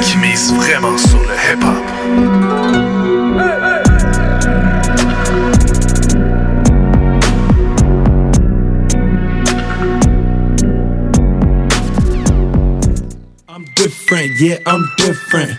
qui mise vraiment sur le hip-hop. I'm different, yeah, I'm different.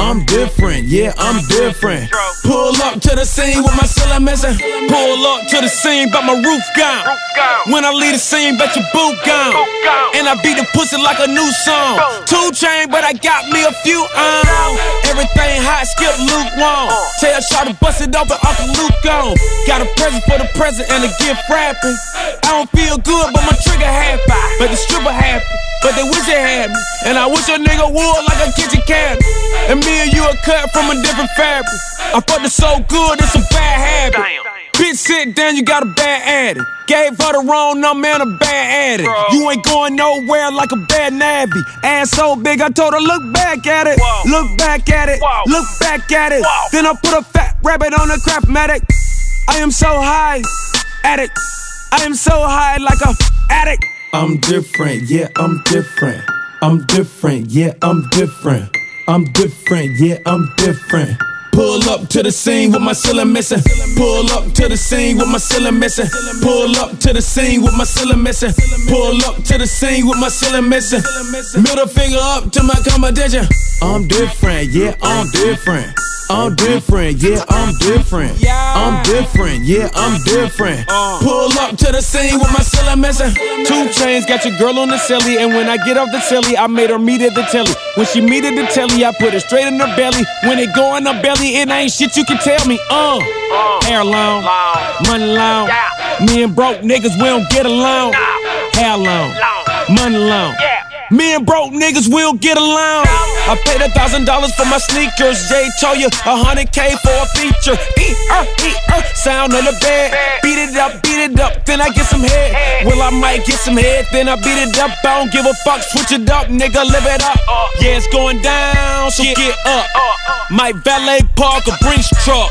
I'm different, yeah, I'm different. Pull up to the scene with my ceiling missing. Pull up to the scene, but my roof gone. When I leave the scene, bet your boot gone. And I beat the pussy like a new song. Two chain, but I got me a few on. Everything hot, skip lukewarm. Tell Shaw to bust it open, Uncle Luke on. Got a present for the present and a gift wrapping. I don't feel good, but my trigger happy. But the stripper happy. But they wish they had me. And I wish a nigga would like a kitchen cabinet. And me and you are cut from a different fabric. I fucked it so good, it's a bad habit. Bitch, sit down, you got a bad addict. Gave her the wrong number and a bad addict. You ain't going nowhere like a bad nabby. Ass so big, I told her, look back at it. Look back at it. Look back at it. Then I put a fat rabbit on a craftmatic. I am so high, addict. I am so high like a addict. I'm different, yeah, I'm different. I'm different, yeah, I'm different. I'm different, yeah, I'm different. Pull up to the scene with my ceiling missing. Pull up to the scene with my ceiling missing. Pull up to the scene with my ceiling missing. Pull up to the scene with my ceiling missing. Middle finger up to my competition. I'm different, yeah, I'm different. I'm different, yeah, I'm different. I'm different, yeah, I'm different. Pull up to the scene with my ceiling missing. Two chains, got your girl on the celly, and when I get off the celly, I made her meet at the telly. When she meet at the telly, I put it straight in her belly. When it go in her belly, it ain't shit you can tell me. Uh, hair long, money long. Me and broke niggas, we don't get along. Hair long, money long. Me and broke niggas will get along. I paid a thousand dollars for my sneakers. Jay told you a hundred K for a feature. E er, e er, sound on the bed. Beat it up, beat it up, then I get some head. Well, I might get some head, then I beat it up. I don't give a fuck, switch it up, nigga, live it up. Yeah, it's going down, so get up. My valet park a Brinks truck.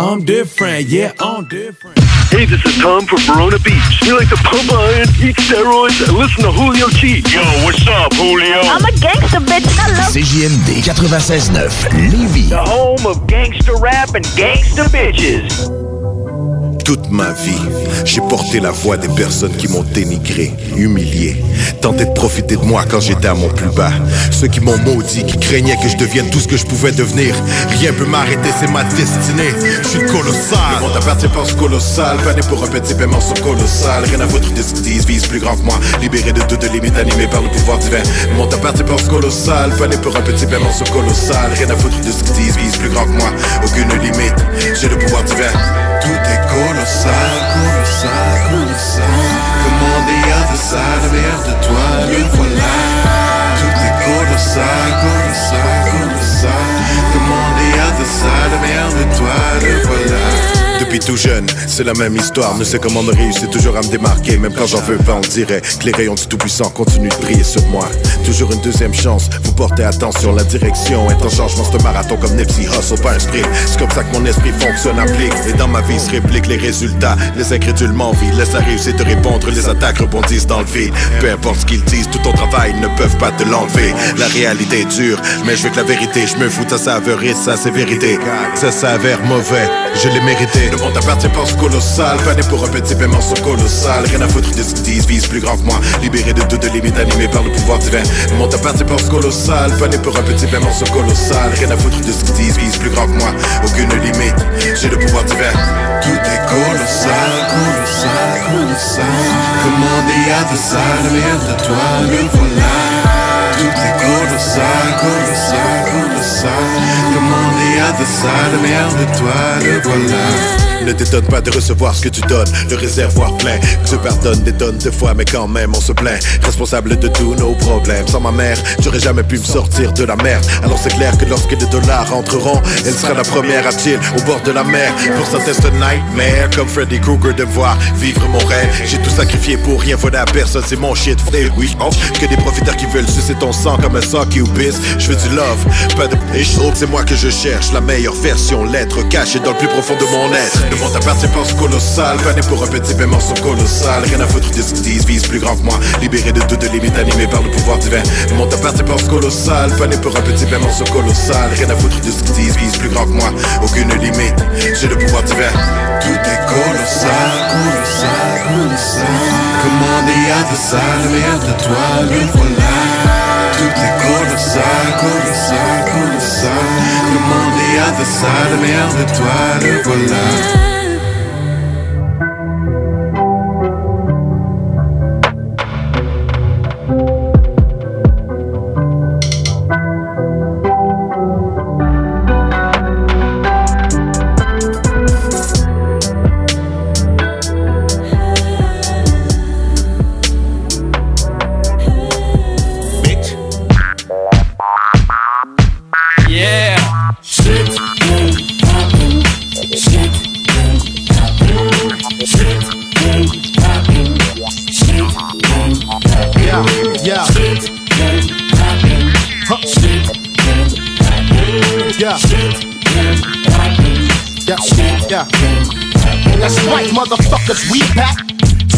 I'm different, yeah, I'm different. Hey, this is Tom from Verona Beach. We like to pump iron, eat steroids, and listen to Julio G. Yo, what's up, Julio? I'm a gangster bitch. I love CJMD 96.9 Lévis. The home of gangster rap and gangster bitches. Toute ma vie, j'ai porté la voix des personnes qui m'ont dénigré, humilié, tenté de profiter de moi quand j'étais à mon plus bas. Ceux qui m'ont maudit, qui craignaient que je devienne tout ce que je pouvais devenir. Rien peut m'arrêter, c'est ma destinée. Je suis colossal. Le monde appartient pense colossal. Pané pour un petit paiement sur colossal. Rien à foutre de vise plus grand que moi. Libéré de toutes limites, animé par le pouvoir divin. Le monde appartient pense colossal. Pané pour un petit paiement sur colossal. Rien à foutre de vise plus grand que moi. Aucune limite, j'ai le pouvoir divin. Tout est colossal, colossal, colossal. Comme on the other side, vers de toi, le voilà. Tout est colossal, colossal, colossal. Comme on the other side, vers de toi, le voilà. Depuis tout jeune, c'est la même histoire. Ne sais comment me réussir toujours à me démarquer. Même quand j'en veux pas, on dirait que les rayons du Tout-Puissant continuent de briller sur moi. Toujours une deuxième chance, vous portez attention. La direction est en changement, c'est un marathon comme Nipsey Hustle, pas un sprint. C'est comme ça que mon esprit fonctionne, applique. Et dans ma vie se réplique les résultats. Les incrédules m'envient, laisse la réussite te répondre. Les attaques rebondissent dans le vide. Peu importe ce qu'ils disent, tout ton travail ne peuvent pas te l'enlever. La réalité est dure, mais je veux que la vérité, je me fous de sa saveur et de sa sévérité. Ça s'avère mauvais, je l'ai mérité. Le monde appartient pense colossal, pané pour un petit paiement colossal. Rien à foutre de ce qu'ils disent, vise plus grand que moi. Libéré de toutes limites, animé par le pouvoir divin. Le monde appartient pense colossal, pané pour un petit paiement colossal. Rien à foutre de ce qu'ils disent, vise plus grand que moi. Aucune limite, j'ai le pouvoir divin. Tout est colossal, colossal, colossal. Comme on the other side, vers de toi, le voilà. Tout est colossal. Other side, le meilleur de toi, le voilà. Ne t'étonne pas de recevoir ce que tu donnes, le réservoir plein. Que je pardonne des tonnes de fois, mais quand même on se plaint. Responsable de tous nos problèmes. Sans ma mère, j'aurais jamais pu me sortir de la merde. Alors c'est clair que lorsque les dollars entreront, elle sera la première à chill au bord de la mer. Pour c'est un nightmare, comme Freddy Krueger de voir vivre mon rêve. J'ai tout sacrifié pour rien voler à personne, c'est mon shit. Et oui, oh, que des profiteurs qui veulent sucer ton sang comme un sang qui ou Je veux du love, pas de C'est moi que je cherche la meilleure version, l'être caché dans le plus profond de mon être. Le monde appartient pense colossal Pané pour un petit paiement sont colossal. Rien à foutre de ce qu'ils disent, vise plus grand que moi. Libéré de toutes limites, animé par le pouvoir divin. Le monde appartient pense colossal Pané pour un petit paiement sont colossal. Rien à foutre de ce qu'ils disent, vise plus grand que moi. Aucune limite, j'ai le pouvoir divin. Tout est colossal, colossal, colossal. On the other side, le meilleur de toi, le voilà Tout est colossal, colossal, colossal Comme on the other side, le meilleur de toi, le voilà Back,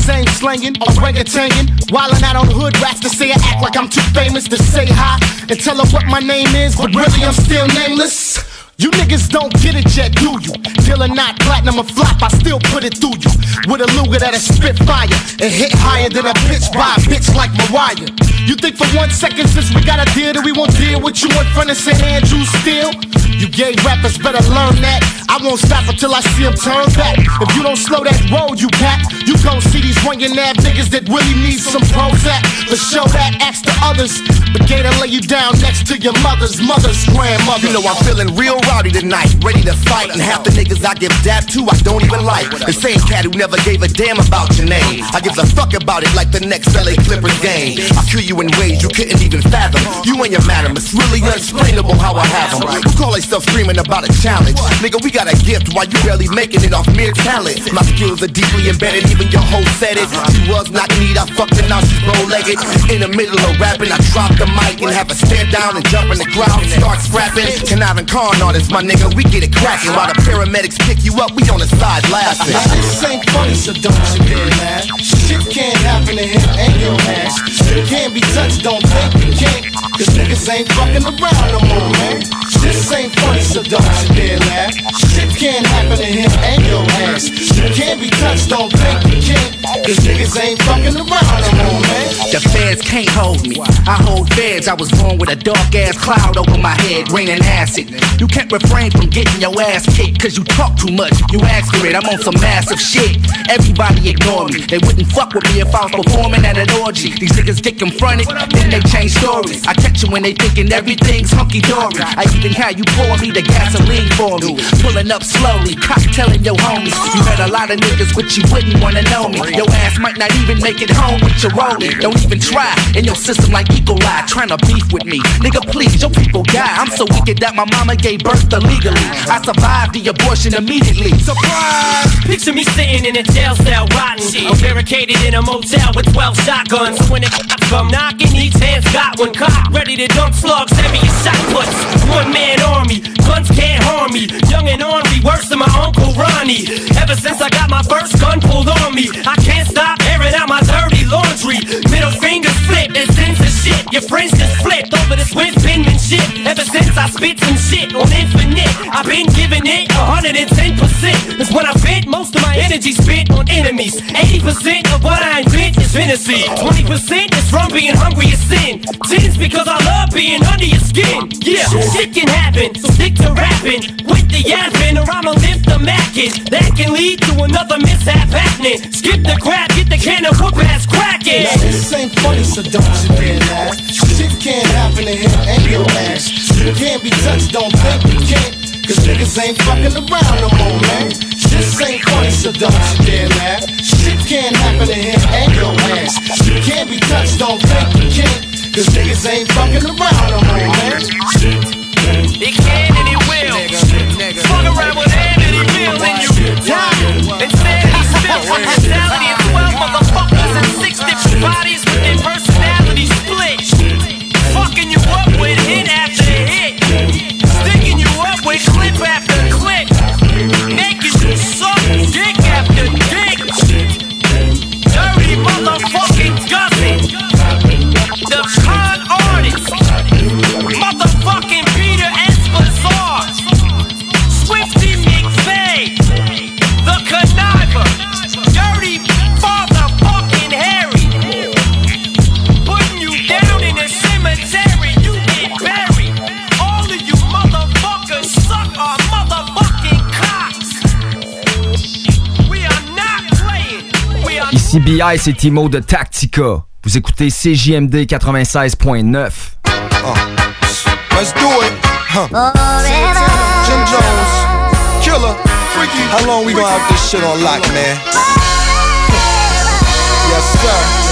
same slanging, orangutangin, wildin' out on hood rats to say I act like I'm too famous to say hi and tell her what my name is, but really I'm still nameless. You niggas don't get it yet, do you? Deal or not, platinum or flop, I still put it through you. With a Luger that'll spit fire and hit higher than a bitch by a bitch like Mariah. You think for one second since we got a deal that we won't deal with you in front of St. Andrews still? You gay rappers better learn that. I won't stop until I see them turn back. If you don't slow that road, you cat, you gon' see these ringing ab niggas that really need some Prozac. To show that, ask the others. But Gator lay you down next to your mother's mother's grandmother. You know I'm feeling real rowdy tonight, ready to fight. And half the niggas I give dap to, I don't even like. The same cat who never gave a damn about your name. I give a fuck about it like the next LA Clippers game. I'll kill you you in ways you couldn't even fathom. You and your madam, it's really unexplainable how I have them. Who call themselves screaming about a challenge? Nigga, we got a gift while you barely making it off mere talent. My skills are deeply embedded, even your hoe said it. She was not need, I fucked her, now she's bow legged. In the middle of rapping, I drop the mic and have a stand down and jump in the crowd and start scrapping. Conniving con artists, my nigga, we get it cracking. While the paramedics pick you up, we on the side laughing. This ain't funny, so don't you dare laugh. Shit can't happen to him and your ass. Can't be touched, don't take you can't. Cause niggas ain't fucking around no more, man. This ain't funny, so don't you dare laugh. Shit can't happen to him and your ass. You can't be touched, don't think you can't. Cause niggas ain't fucking around no more, man. The feds can't hold me. I hold feds. I was born with a dark ass cloud over my head, raining acid. You can't refrain from getting your ass kicked, cause you talk too much. You ask for it, I'm on some massive shit. Everybody ignore me. They wouldn't fuck with me if I was performing at an orgy. These niggas then they change stories. I catch you when they thinking everything's hunky dory. I even had you pour me the gasoline for me. Pulling up slowly, cocktailing your homies. You met a lot of niggas, but you wouldn't wanna know me. Your ass might not even make it home with your rolling. Don't even try in your system like E. coli, trying to beef with me. Nigga, please, your people die. I'm so wicked that my mama gave birth illegally. I survived the abortion immediately. Surprise! Picture me sitting in a jail cell, rotten. I'm barricaded in a motel with 12 shotguns. When the cops knocking, each hand's got one cock, ready to dump slugs, heavy as shot puts. One man army, guns can't harm me. Young and ornery, worse than my uncle Ronnie. Ever since I got my first gun pulled on me, I can't stop airing out my dirty laundry. Middle fingers flip sins of shit. Your friends just flipped over this Swiss penmanship. Ever since I spit some shit on infinite, I've been giving it 110%. Cause when I vent, most of my energy spent on enemies. 80% of what I invent is fantasy. 20% is from being hungry is sin. Sin's because I love being under your skin. Yeah, shit can happen, so stick to rapping. With the yapping, or I'ma lift the mackin'. That can lead to another mishap happening. Skip the crap, get the can of whoop ass cracking. Now this ain't funny, so don't you dare laugh. Shit can't happen to him and your ass. You can't be touched, don't think you can't. Cause niggas ain't fucking around no more, man. This ain't funny, so don't you dare laugh. Shit can't happen to him and your ass. You can't be touched, don't think you can. Cause niggas ain't fucking around no more, man. It can and Ici BI, c'est Timo de Tactica. Vous écoutez CJMD 96.9. Let's do it. Huh. Jim Jones, Killer, Freaky. How long we gonna have this shit on lock, man? Yes, sir.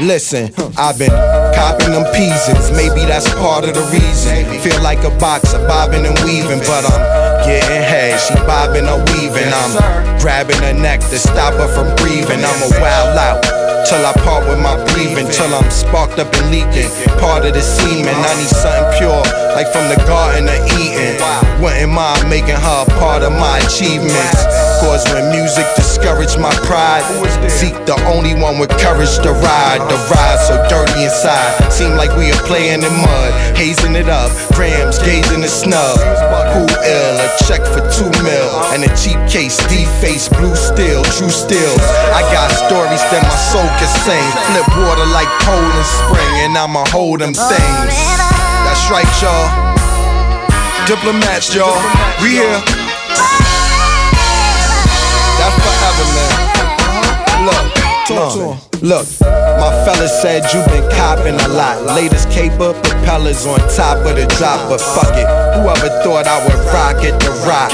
Listen, I've been copping them peasants. Maybe that's part of the reason. Feel like a boxer, bobbing and weaving, but I'm getting head. She bobbing or weaving. I'm grabbing her neck to stop her from breathing. I'm a wild out. Till I part with my breathing, till I'm sparked up and leaking. Part of the semen, I need something pure, like from the garden of Eden. Wouldn't mind making her a part of my achievements. Cause when music discouraged my pride, Zeke the only one with courage to ride. The ride so dirty inside, seem like we are playing in mud, hazing it up. Grams gazing the snub. Who ill? A check for two mil and a cheap case, D-face, blue steel, true steels. I got stories that my soul can sing. Flip water like Poland spring, and I'ma hold them things. That's right, y'all. Diplomats, y'all. We here. Talk to him. Look, my fella said you been copping a lot. Latest caper, propellers on top of the drop, but fuck it. Whoever thought I would rock it, the rock.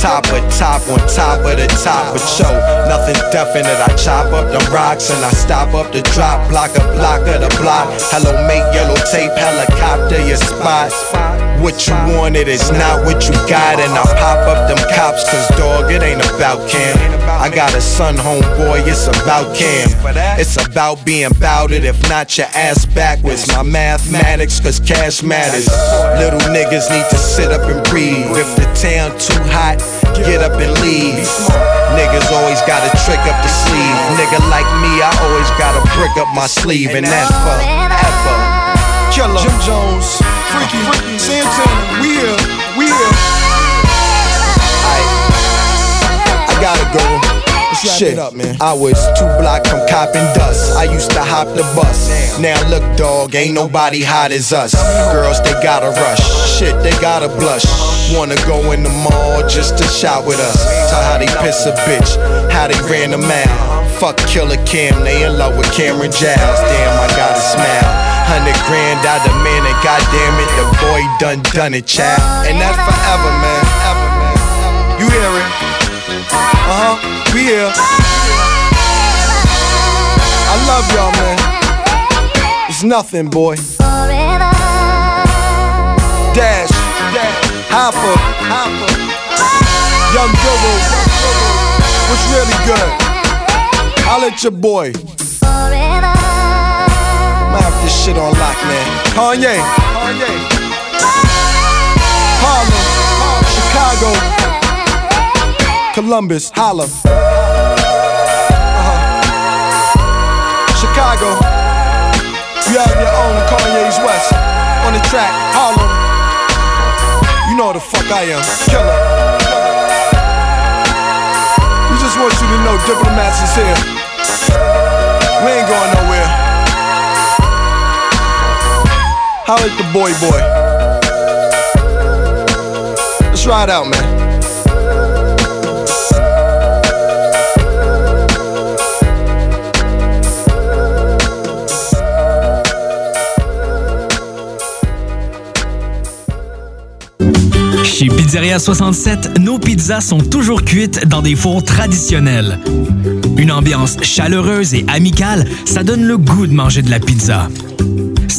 Top of top on top of the top of show. Nothing definite. I chop up the rocks and I stop up the drop. Block a block of the block. Hello, mate, yellow tape, helicopter, your spot. What you wanted is not what you got, and I pop up them cops, cause dog, it ain't about Cam. I got a son, homeboy, it's about Cam. It's about being bout it, if not your ass backwards. My mathematics, cause cash matters. Little niggas need to sit up and breathe. If the town too hot, get up and leave. Niggas always got a trick up the sleeve. Nigga like me, I always got a brick up my sleeve, and that's forever. Killer, Jim Jones, Freaky, Santana, we here, we here. I gotta go. Shit, up, man. I was two block from copping dust. I used to hop the bus. Now look, dog, ain't nobody hot as us. Girls, they gotta rush. Shit, they gotta blush. Wanna go in the mall just to shop with us. Tell how they piss a bitch, how they ran a mile. Fuck Killer Cam, they in love with Cameron Giles. Damn, I gotta smile. Hundred grand out the man, and goddamn it, the boy done done it, child. And that's forever, man. Ever, man. You hear it? Uh huh. We here. I love y'all, man. It's nothing, boy. Dash, dash, Hopper, Hopper, Young Guru. What's really good? I'll let your boy. Have this shit on lock, man. Kanye, Kanye, Harlem, Chicago, Columbus, holla. Uh-huh. Chicago, you have your own Kanye's West on the track, Harlem. You know the fuck I am, killer. We just want you to know diplomats is here. We ain't going nowhere. Boy boy? Let's ride out, man. Chez Pizzeria 67, nos pizzas sont toujours cuites dans des fours traditionnels. Une ambiance chaleureuse et amicale, ça donne le goût de manger de la pizza.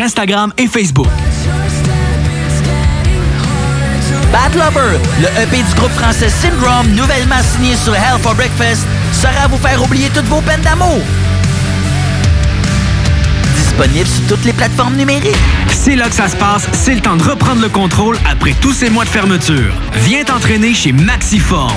Instagram et Facebook. Bad Lover, le EP du groupe français Syndrome, nouvellement signé sur Hell for Breakfast, sera à vous faire oublier toutes vos peines d'amour. Disponible sur toutes les plateformes numériques. C'est là que ça se passe, c'est le temps de reprendre le contrôle après tous ces mois de fermeture. Viens t'entraîner chez Maxiform.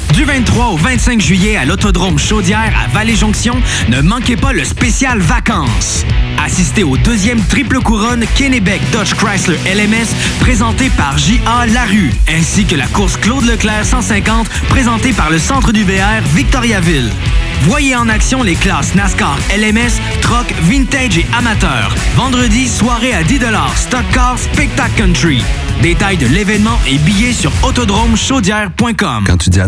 Du 23 au 25 juillet à l'Autodrome Chaudière à Vallée-Jonction, ne manquez pas le spécial vacances. Assistez au deuxième triple couronne Kennebec Dodge Chrysler LMS présenté par J.A. Larue, ainsi que la course Claude Leclerc 150 présentée par le Centre du VR Victoriaville. Voyez en action les classes NASCAR LMS, Truck, Vintage et Amateur. Vendredi, soirée à 10 Stock Car Spectacle Country. Détails de l'événement et billets sur autodromechaudière.com. Quand tu dis à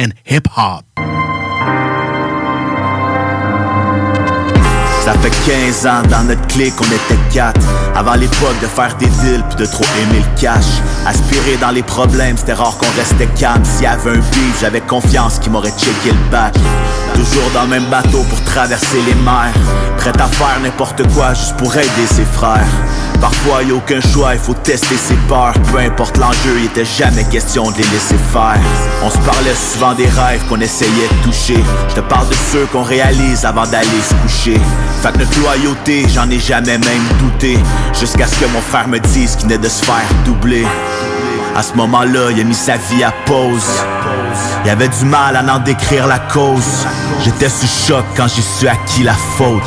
and hip-hop. Ça fait 15 ans dans notre clique, on était quatre. Avant l'époque de faire des deals de trop aimer le cash. Aspirer dans les problèmes, c'était rare qu'on restait calme. S'il y avait un beef, j'avais confiance qu'il m'aurait checké le bac. Toujours dans le même bateau pour traverser les mers. Prêt à faire n'importe quoi juste pour aider ses frères. Parfois y a aucun choix, il faut tester ses peurs Peu importe l'enjeu, il était jamais question de les laisser faire On se parlait souvent des rêves qu'on essayait de toucher Je te parle de ceux qu'on réalise avant d'aller se coucher Fait que notre loyauté, j'en ai jamais même douté Jusqu'à ce que mon frère me dise qu'il venait de se faire doubler à ce moment-là, il a mis sa vie à pause. Il avait du mal à en décrire la cause. J'étais sous choc quand j'ai su à qui la faute.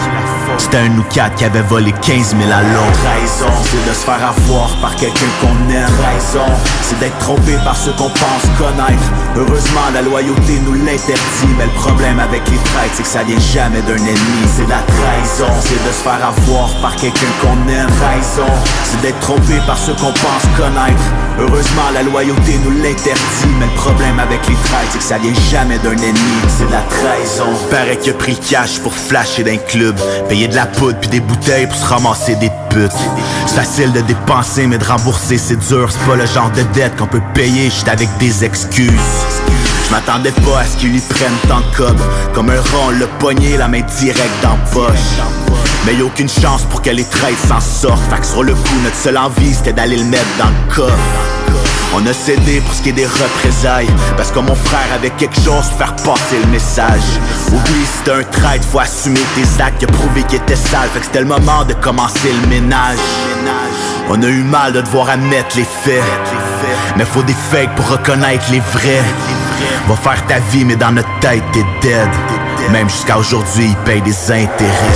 C'était un ou qui avait volé 15 000 à l'autre. Raison, c'est de se faire avoir par quelqu'un qu'on aime. Raison, c'est d'être trompé par ceux qu'on pense connaître. Heureusement, la loyauté nous l'interdit. Mais le problème avec les traîtres, c'est que ça vient jamais d'un ennemi. C'est la trahison, c'est de se faire avoir par quelqu'un qu'on aime. Raison, c'est d'être trompé par ceux qu'on pense connaître. Heureusement, la loyauté nous l'interdit. Mais le problème avec c'est que ça vient jamais d'un ennemi. C'est de la trahison. Paraît qu'il a pris cash pour flasher d'un club. Payer de la poudre puis des bouteilles pour se ramasser des putes. C'est facile de dépenser, mais de rembourser, c'est dur. C'est pas le genre de dette qu'on peut payer juste avec des excuses. Je m'attendais pas à ce qu'ils lui prennent tant de Comme un rond, le poignet, la main direct dans poche Mais y'a aucune chance pour que les traîtres s'en sortent Fait que sur le coup, notre seule envie c'était d'aller le mettre dans le coffre on a cédé pour ce qui est des représailles. Parce que mon frère avait quelque chose pour faire passer le message. Oublie t'es un traître, faut assumer tes actes. Qui a prouvé qu'il était sale, fait que c'était le moment de commencer le ménage. On a eu mal de devoir admettre les faits. Mais faut des fakes pour reconnaître les vrais. Va faire ta vie mais dans notre tête t'es dead Même jusqu'à aujourd'hui, ils payent des intérêts.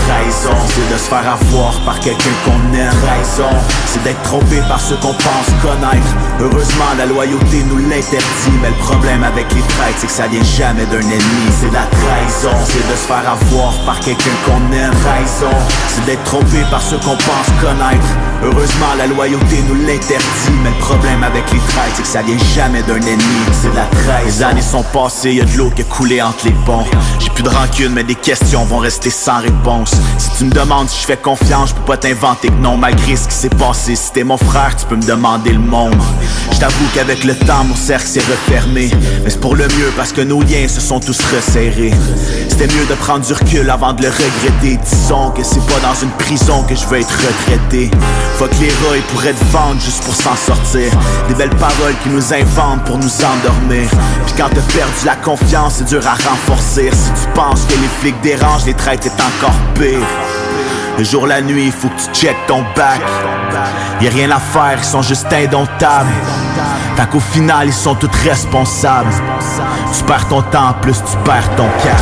C'est de se faire avoir par quelqu'un qu'on aime. Raison, c'est d'être trompé par ceux qu'on pense connaître. Heureusement, la loyauté nous l'interdit. Mais le problème avec les traîtres, c'est que ça vient jamais d'un ennemi. C'est la trahison, c'est de se faire avoir par quelqu'un qu'on aime. Raison, c'est d'être trompé par ceux qu'on pense connaître. Heureusement, la loyauté nous l'interdit. Mais le problème avec les traîtres, c'est que ça vient jamais d'un ennemi. C'est la trahison. Les années sont passées, y a de l'eau qui a coulé entre les ponts. J'ai plus rancune, mais des questions vont rester sans réponse. Si tu me demandes si je fais confiance, je peux pas t'inventer que non, malgré ce qui s'est passé. Si t'es mon frère, tu peux me demander le monde. Je t'avoue qu'avec le temps, mon cercle s'est refermé. Mais c'est pour le mieux parce que nos liens se sont tous resserrés. C'était mieux de prendre du recul avant de le regretter. Disons que c'est pas dans une prison que je veux être retraité. Faut que les rats ils pourraient te vendre juste pour s'en sortir. Des belles paroles qui nous inventent pour nous endormir. Puis quand t'as perdu la confiance, c'est dur à renforcer. Penses que les flics dérangent, les traites est encore pire. Le jour, la nuit, faut que tu check ton bac. Y'a rien à faire, ils sont juste indomptables. Fait qu'au final, ils sont tous responsables. Tu perds ton temps, plus tu perds ton cœur.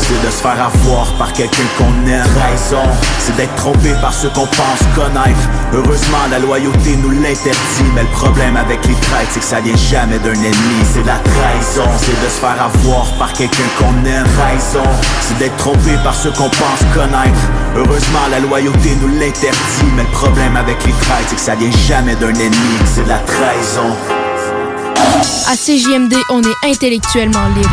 C'est de se faire avoir par quelqu'un qu'on aime. Raison, c'est d'être trompé par ceux qu'on pense connaître. Heureusement, la loyauté nous l'interdit. Mais le problème avec les traites, c'est que ça vient jamais d'un ennemi. C'est la trahison, c'est de se faire avoir par quelqu'un qu'on aime. Raison, c'est d'être trompé par ceux qu'on pense connaître. Heureusement, la loyauté nous l'interdit. Mais le problème avec les traites, c'est que ça vient jamais d'un ennemi. C'est de la trahison. À CJMD, on est intellectuellement libre.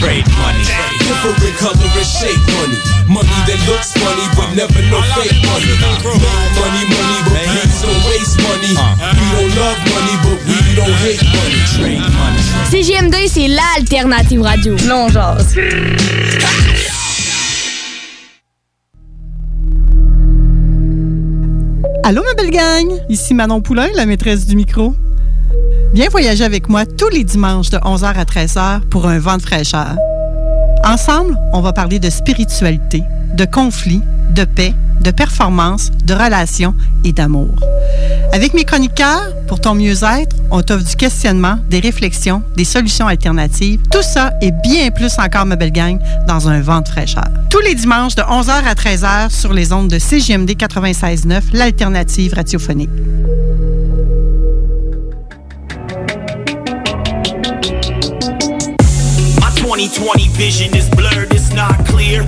Trade money. Different color and shape money. Money that looks funny but never no fake money. Make money, money, but please don't waste money. We don't love money, but we don't hate money. Trade money. CJMD, c'est l'alternative radio. Non, genre. Allô, ma belle gang! Ici Manon Poulain, la maîtresse du micro. Viens voyager avec moi tous les dimanches de 11h à 13h pour un vent de fraîcheur. Ensemble, on va parler de spiritualité, de conflits, de paix, de performance, de relations et d'amour. Avec mes chroniqueurs, pour ton mieux-être, on t'offre du questionnement, des réflexions, des solutions alternatives. Tout ça et bien plus encore, ma belle gang, dans un vent de fraîcheur. Tous les dimanches de 11h à 13h sur les ondes de CGMD 96.9, l'alternative radiophonique. My 2020 vision is blurred, it's not clear.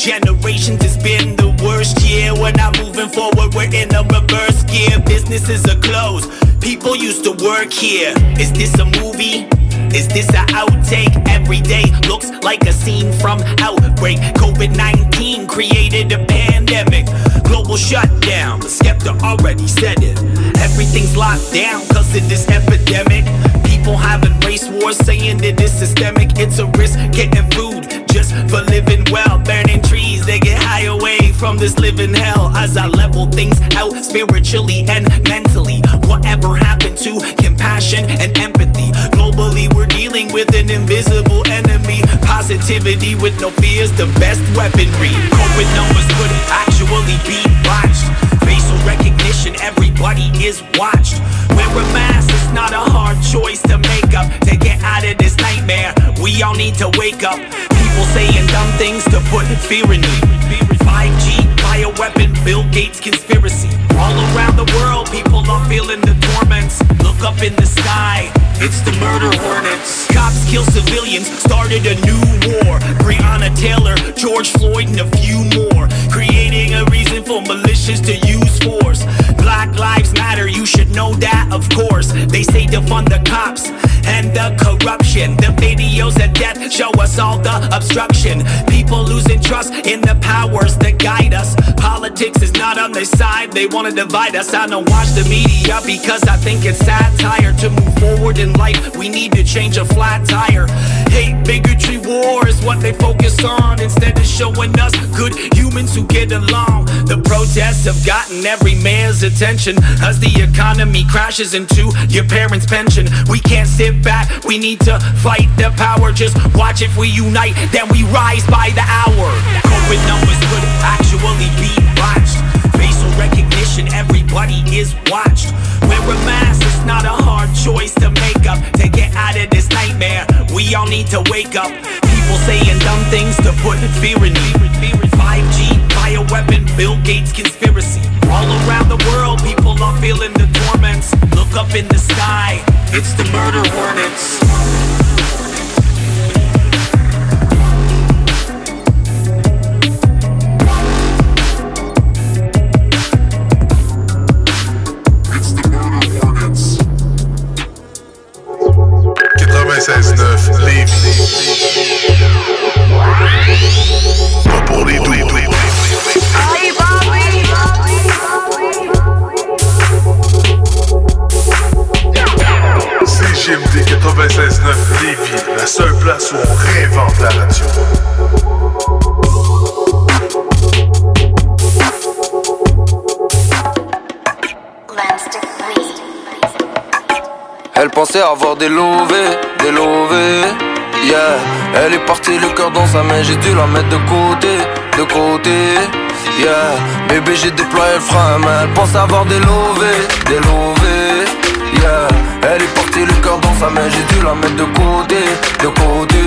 Generations, it's been the worst year. We're not moving forward, we're in a reverse gear. Businesses are closed, people used to work here. Is this a movie? Is this a outtake? Every day looks like a scene from Outbreak. COVID 19 created a pandemic. Global shutdown, the skeptic already said it. Everything's locked down cause of this epidemic. People having race wars saying that it's systemic. It's a risk getting food just for living well. Burning trees, they get high away from this living hell. As I level things out spiritually and mentally. Whatever happened to compassion and empathy? Globally, we're dealing with an invisible enemy. Positivity with no fears, the best weaponry. COVID numbers could actually be watched. Recognition, everybody is watched. Wear a mask, it's not a hard choice to make up. To get out of this nightmare, we all need to wake up. People saying dumb things to put fear in me. 5G, bioweapon, Bill Gates conspiracy. All around the world, people are feeling the torments. Look up in the sky, it's the murder hornets. Cops kill civilians, started a new war. Breonna Taylor, George Floyd, and a few more. Creating a reason for militias to use force. Black Lives Matter, you should know that, of course. They say defund the cops and the corruption. The videos of death show us all the obstruction. People losing trust in the powers that guide us. Politics is not on their side, they wanna divide us. I don't watch the media because I think it's satire. To move forward in life, we need to change a flat tire. Hate, bigotry, war is what they focus on instead of showing us good humans who get along. The protests have gotten every man's attention as the economy crashes into your parents' pension. We can't sit back, we need to fight the power. Just watch if we unite, then we rise by the hour. COVID numbers could actually be watched. Recognition, everybody is watched. Wear a mask, it's not a hard choice to make up to get out of this nightmare. We we all need to wake up. People saying dumb things to put fear in me. 5G, bioweapon, Bill Gates conspiracy. All around the world, people are feeling the torments. Look up in the sky, it's the murder hornets. 96.9 Lévis. Pas pour les doux. CGMD 96.9 Lévis, la seule place où on réinvente la radio. Elle pensait avoir des lovés, des lovés, yeah. Elle est partie le cœur dans sa main, j'ai dû la mettre de côté, de côté, yeah. Bébé j'ai déployé le frein, mais elle pense avoir des lovés, des lovés, yeah. Elle est partie le cœur dans sa main, j'ai dû la mettre de côté, de côté,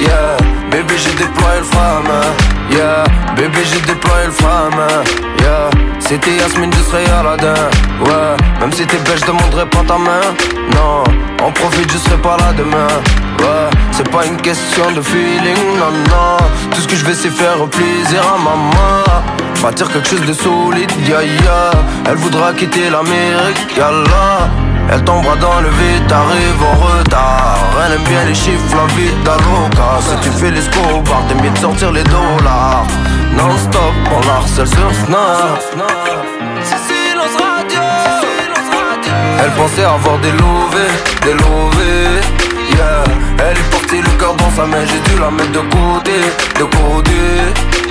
yeah Bébé j'ai déployé le frein, yeah Bébé j'ai déployé le frein, yeah C'était Yasmine, je serais Aladdin, ouais Même si t'es belle, je demanderai pas ta main, non On profite, je serai pas là demain, ouais C'est pas une question de feeling, non, non. Tout ce que je vais c'est faire plaisir à maman. Bâtir quelque chose de solide, ya ya Elle voudra quitter l'Amérique, yallah elle tombera dans le vide, t'arrives en retard. Elle aime bien les chiffres, la vie d'Aloca Si tu fais les scobards, t'aimes bien de sortir les dollars. Non-stop, on la harcèle sur Snap. Silence radio. Elle pensait avoir des lovés, des lovés. Yeah, elle est partie le cœur dans sa main J'ai dû la mettre de côté, de côté.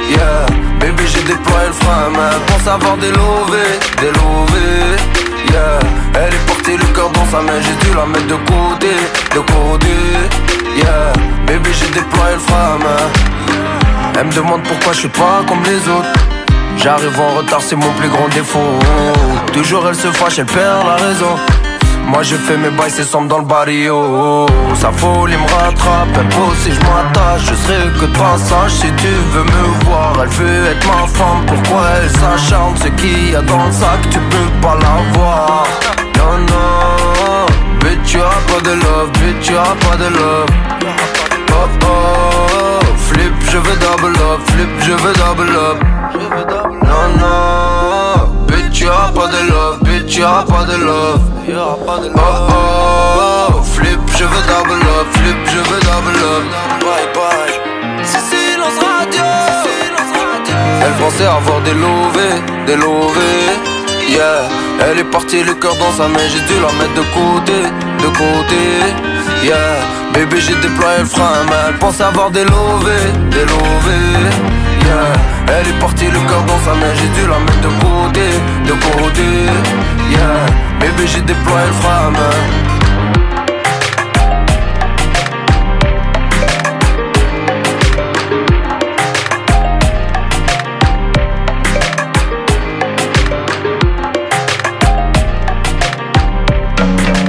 Yeah, bébé j'ai déployé le frein Mais pense avoir des lovés, des lovés. Yeah, elle est partie le cœur dans sa main J'ai dû la mettre de côté, de côté Yeah, bébé j'ai déployé le frein Elle me demande pourquoi je suis pas comme les autres J'arrive en retard, c'est mon plus grand défaut. Toujours elle se fâche, elle perd la raison. Moi je fais mes bails, c'est sombre dans le barrio. Sa folie me rattrape, impose si je m'attache. Je serai que de passage si tu veux me voir. Elle veut être ma femme, pourquoi elle s'acharne? Ce qu'il y a dans le sac, tu peux pas l'avoir. Non, bitch, as pas de love, bitch, as pas de love. Oh oh, flip, je veux double up, flip, je veux double up. Non, non, bitch, as pas de love, bitch, as pas de love. Oh oh, flip, je veux double up, flip, je veux double up. Bye bye. C'est silence radio. Elle pensait avoir des lovés, des lovés. Yeah, elle est partie le cœur dans sa main, j'ai dû la mettre de côté, de côté. Yeah, bébé j'ai déployé le frein, elle pense avoir des lovés. Yeah, elle est partie le cœur dans sa main, j'ai dû la mettre de côté, de côté. Yeah, bébé j'ai déployé le frein,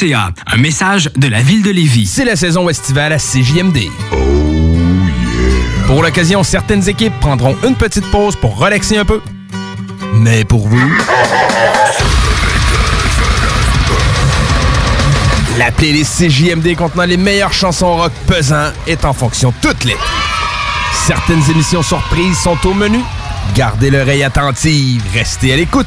Un message de la ville de Lévis. C'est la saison estivale à CJMD. Pour l'occasion, certaines équipes prendront une petite pause pour relaxer un peu. Mais pour vous... La playlist CJMD contenant les meilleures chansons rock pesant est en fonction toute l'été. Certaines émissions surprises sont au menu. Gardez l'oreille attentive, restez à l'écoute.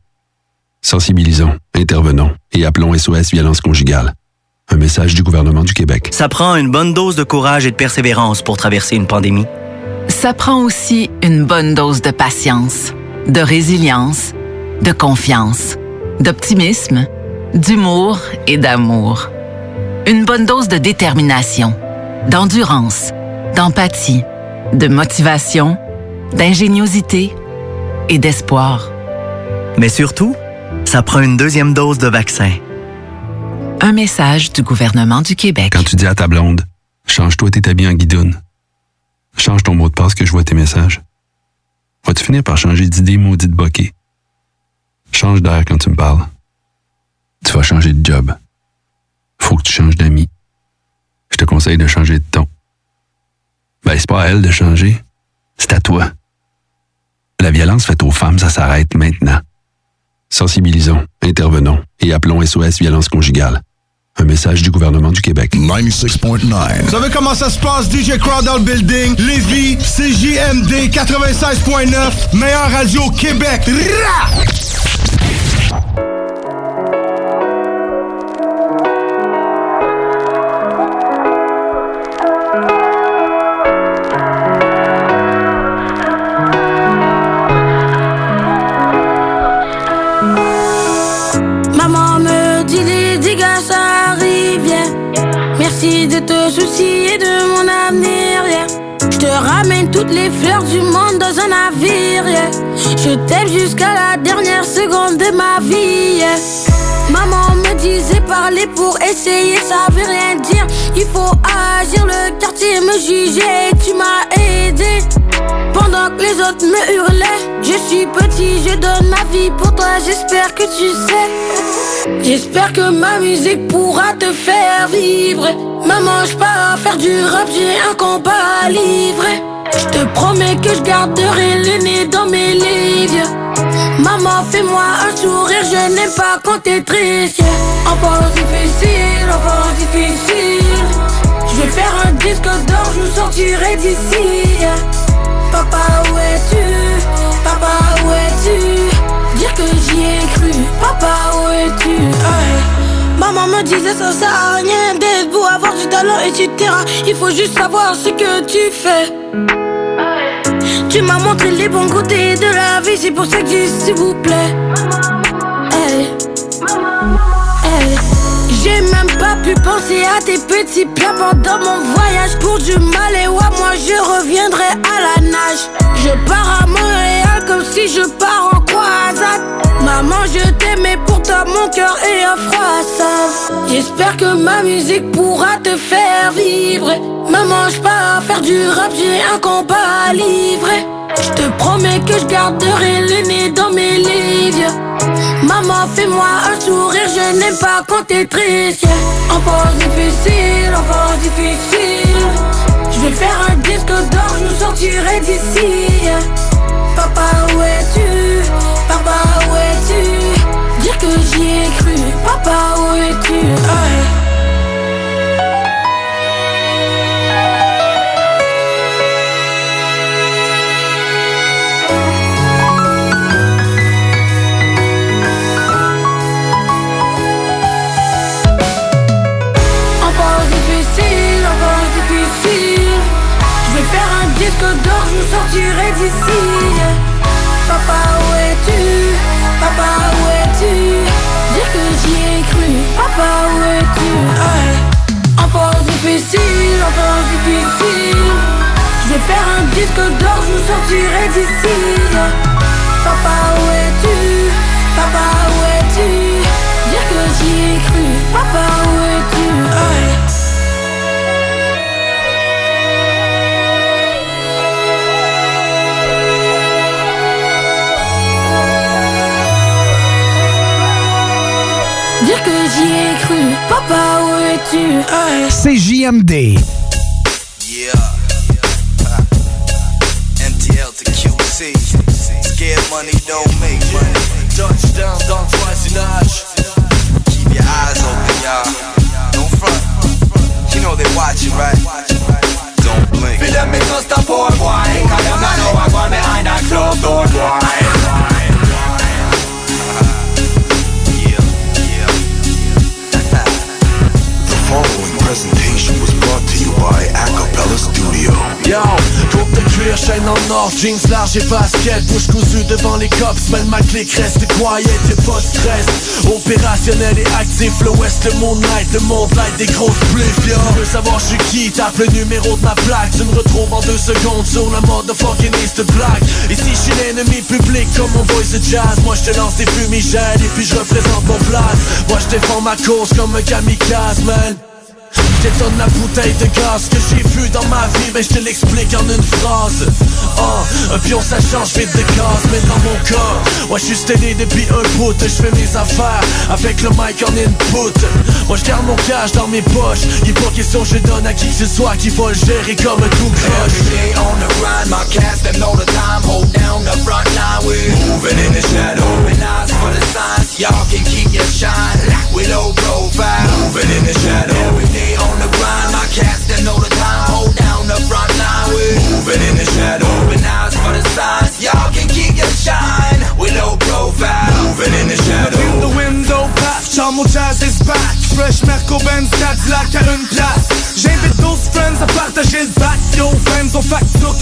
Sensibilisons, intervenons et appelons SOS Violence Conjugale. Un message du gouvernement du Québec. Ça prend une bonne dose de courage et de persévérance pour traverser une pandémie. Ça prend aussi une bonne dose de patience, de résilience, de confiance, d'optimisme, d'humour et d'amour. Une bonne dose de détermination, d'endurance, d'empathie, de motivation, d'ingéniosité et d'espoir. Mais surtout, ça prend une deuxième dose de vaccin. Un message du gouvernement du Québec. Quand tu dis à ta blonde, change-toi tes habits en guidoune. Change ton mot de passe que je vois tes messages. Vas-tu finir par changer d'idée maudite bokeh? Change d'air quand tu me parles. Tu vas changer de job. Faut que tu changes d'amis. Je te conseille de changer de ton. Ben, c'est pas à elle de changer. C'est à toi. La violence faite aux femmes, ça s'arrête maintenant. Sensibilisons, intervenons et appelons SOS Violence Conjugale. Un message du gouvernement du Québec. 96.9. Vous savez comment ça se passe, DJ Crowd dans le building? Lévis, CJMD 96.9, meilleure radio au Québec. Rah! Je te ramène toutes les fleurs du monde dans un navire. Je t'aime jusqu'à la dernière seconde de ma vie. Maman me disait parler pour essayer ça veut rien dire. Il faut agir, le quartier me jugeait Tu m'as aidé. Pendant que les autres me hurlaient Je suis petit, je donne ma vie pour toi J'espère que tu sais. J'espère que ma musique pourra te faire vivre Maman, je pars faire du rap, j'ai un combat à livrer. Je te promets que je garderai le nez dans mes livres Maman, fais-moi un sourire, je n'aime pas quand t'es triste. Enfance difficile, enfance difficile. Je vais faire un disque d'or, je sortirai d'ici. Papa où es-tu? Papa où es-tu? Me disait ça rien d'être beau, avoir du talent, etc. Il faut juste savoir ce que tu fais. Tu m'as montré les bons côtés de la vie, c'est pour ça que s'il vous plaît. J'ai même pas pu penser à tes petits plats pendant mon voyage Pour du mal et moi je reviendrai à la nage Je pars à Montréal comme si je pars en croisade. Maman, je t'aimais, pourtant mon cœur est un froissable. J'espère que ma musique pourra te faire vibrer. Maman, je pars faire du rap, j'ai un compas à livrer. Je te promets que je garderai le nez dans mes livres. Maman, fais-moi un sourire, je n'aime pas quand t'es triste. yeah. Difficile, enfance difficile. Je vais faire un disque d'or, je sortirai d'ici. Papa, où es-tu? Papa, où es-tu? Papa, où es-tu? Dire que j'y ai cru. Papa, où es-tu? Hey. Enfance difficile, enfance difficile. Je vais faire un disque d'or, je nous sortirai d'ici. Papa, où es-tu? Papa, où es-tu? Dire que j'y ai cru. Papa, Papa, où es-tu Hey. CJMD. Yeah. MTL to QC. Scared money don't make money. Touchdown dans le voisinage. Keep your eyes open, y'all. Don't front. You know they watching, right? Don't blink. Feel them us stop poor boy Cause them not know I behind that closed door boy Studio. Yo, coupe de cuir, chaîne en or, jeans large et basket Bouche cousue devant les cops, man ma clique reste quiet, y'a pas stress. Opérationnel et actif, le west, le moonlight, le monde light, des grosses bliffs Yo, tu veux savoir je suis qui, tape le numéro de ma plaque. Tu me retrouves en deux secondes sur la mode de fucking East Black Ici je suis l'ennemi public comme mon voice de jazz. Moi je te lance des fumigènes et puis je représente mon place. Moi je défends ma cause comme un kamikaze man J'étonne la bouteille de gaz que j'ai vu dans ma vie Mais je te l'explique en une phrase. Oh, un pion ça change vite de gaz Mais dans mon cas, moi je suis steady depuis un bout Je fais mes affaires avec le mic en input. Moi je garde mon cash dans mes poches. Il pas question que je donne à qui que ce soit Qui va le gérer comme tout day on the my the Hold down the front line, moving in the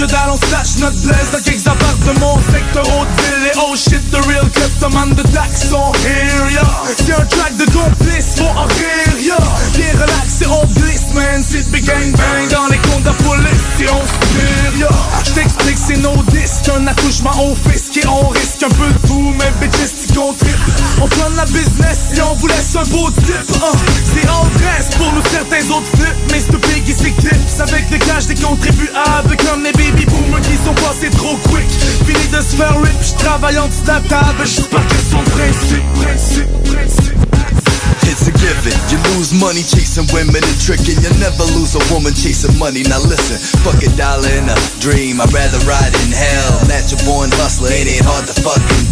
dalle, on stash notre blaze Dans quelques mon secteur Haute-Ville Et oh shit, the real kleptomane de tax sont here, yeah C'est un track de complice, faut en rire, yeah Bien relax et on glisse, man C'est big gang bang. Dans les comptes de la police Et on se tire, yeah c'est nos disques Un attouchement au fisc et on risque un peu de tout Mais bitches, contribue On prend la business et on vous laisse un beau type hein. C'est all dress pour nous certains autres flips Mais c'est big c'est clips Avec des cash des contribuables se faire rip, en question de principe, principe, principe It's a given. You lose money chasing women and tricking. You never lose a woman chasing money. Now listen, fuck a dollar in a dream. I'd rather ride in hell. Natural born hustler, ain't it hard to fucking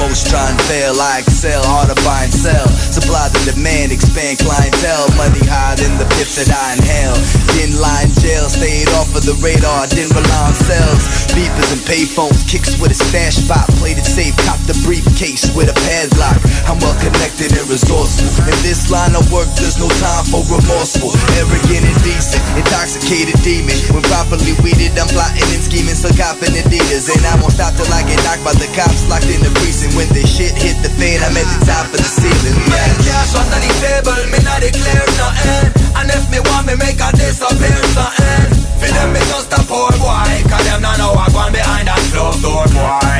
Most try and fail, I excel, hard to buy and sell. Supply the demand, expand clientele. Money higher than the pit that I inhale. Didn't lie in jail, stayed off of the radar. Didn't rely on sales. Beepers and payphones, kicks with a stash spot. Played it safe, copped the briefcase with a padlock. I'm well connected and resourceful. In this line of work, there's no time for remorseful. Arrogant and decent, intoxicated demon. When properly weeded, I'm plotting and scheming, so copping Adidas. And I won't stop till I get knocked by the cops, locked in in the precinct when this shit hit the fan. I'm at the top of the ceiling. Man, cash on the table, me not declare nothing. And if me want me, make a disappear something. For them, me just a poor boy. Cause them not know I gone behind that closed door, boy.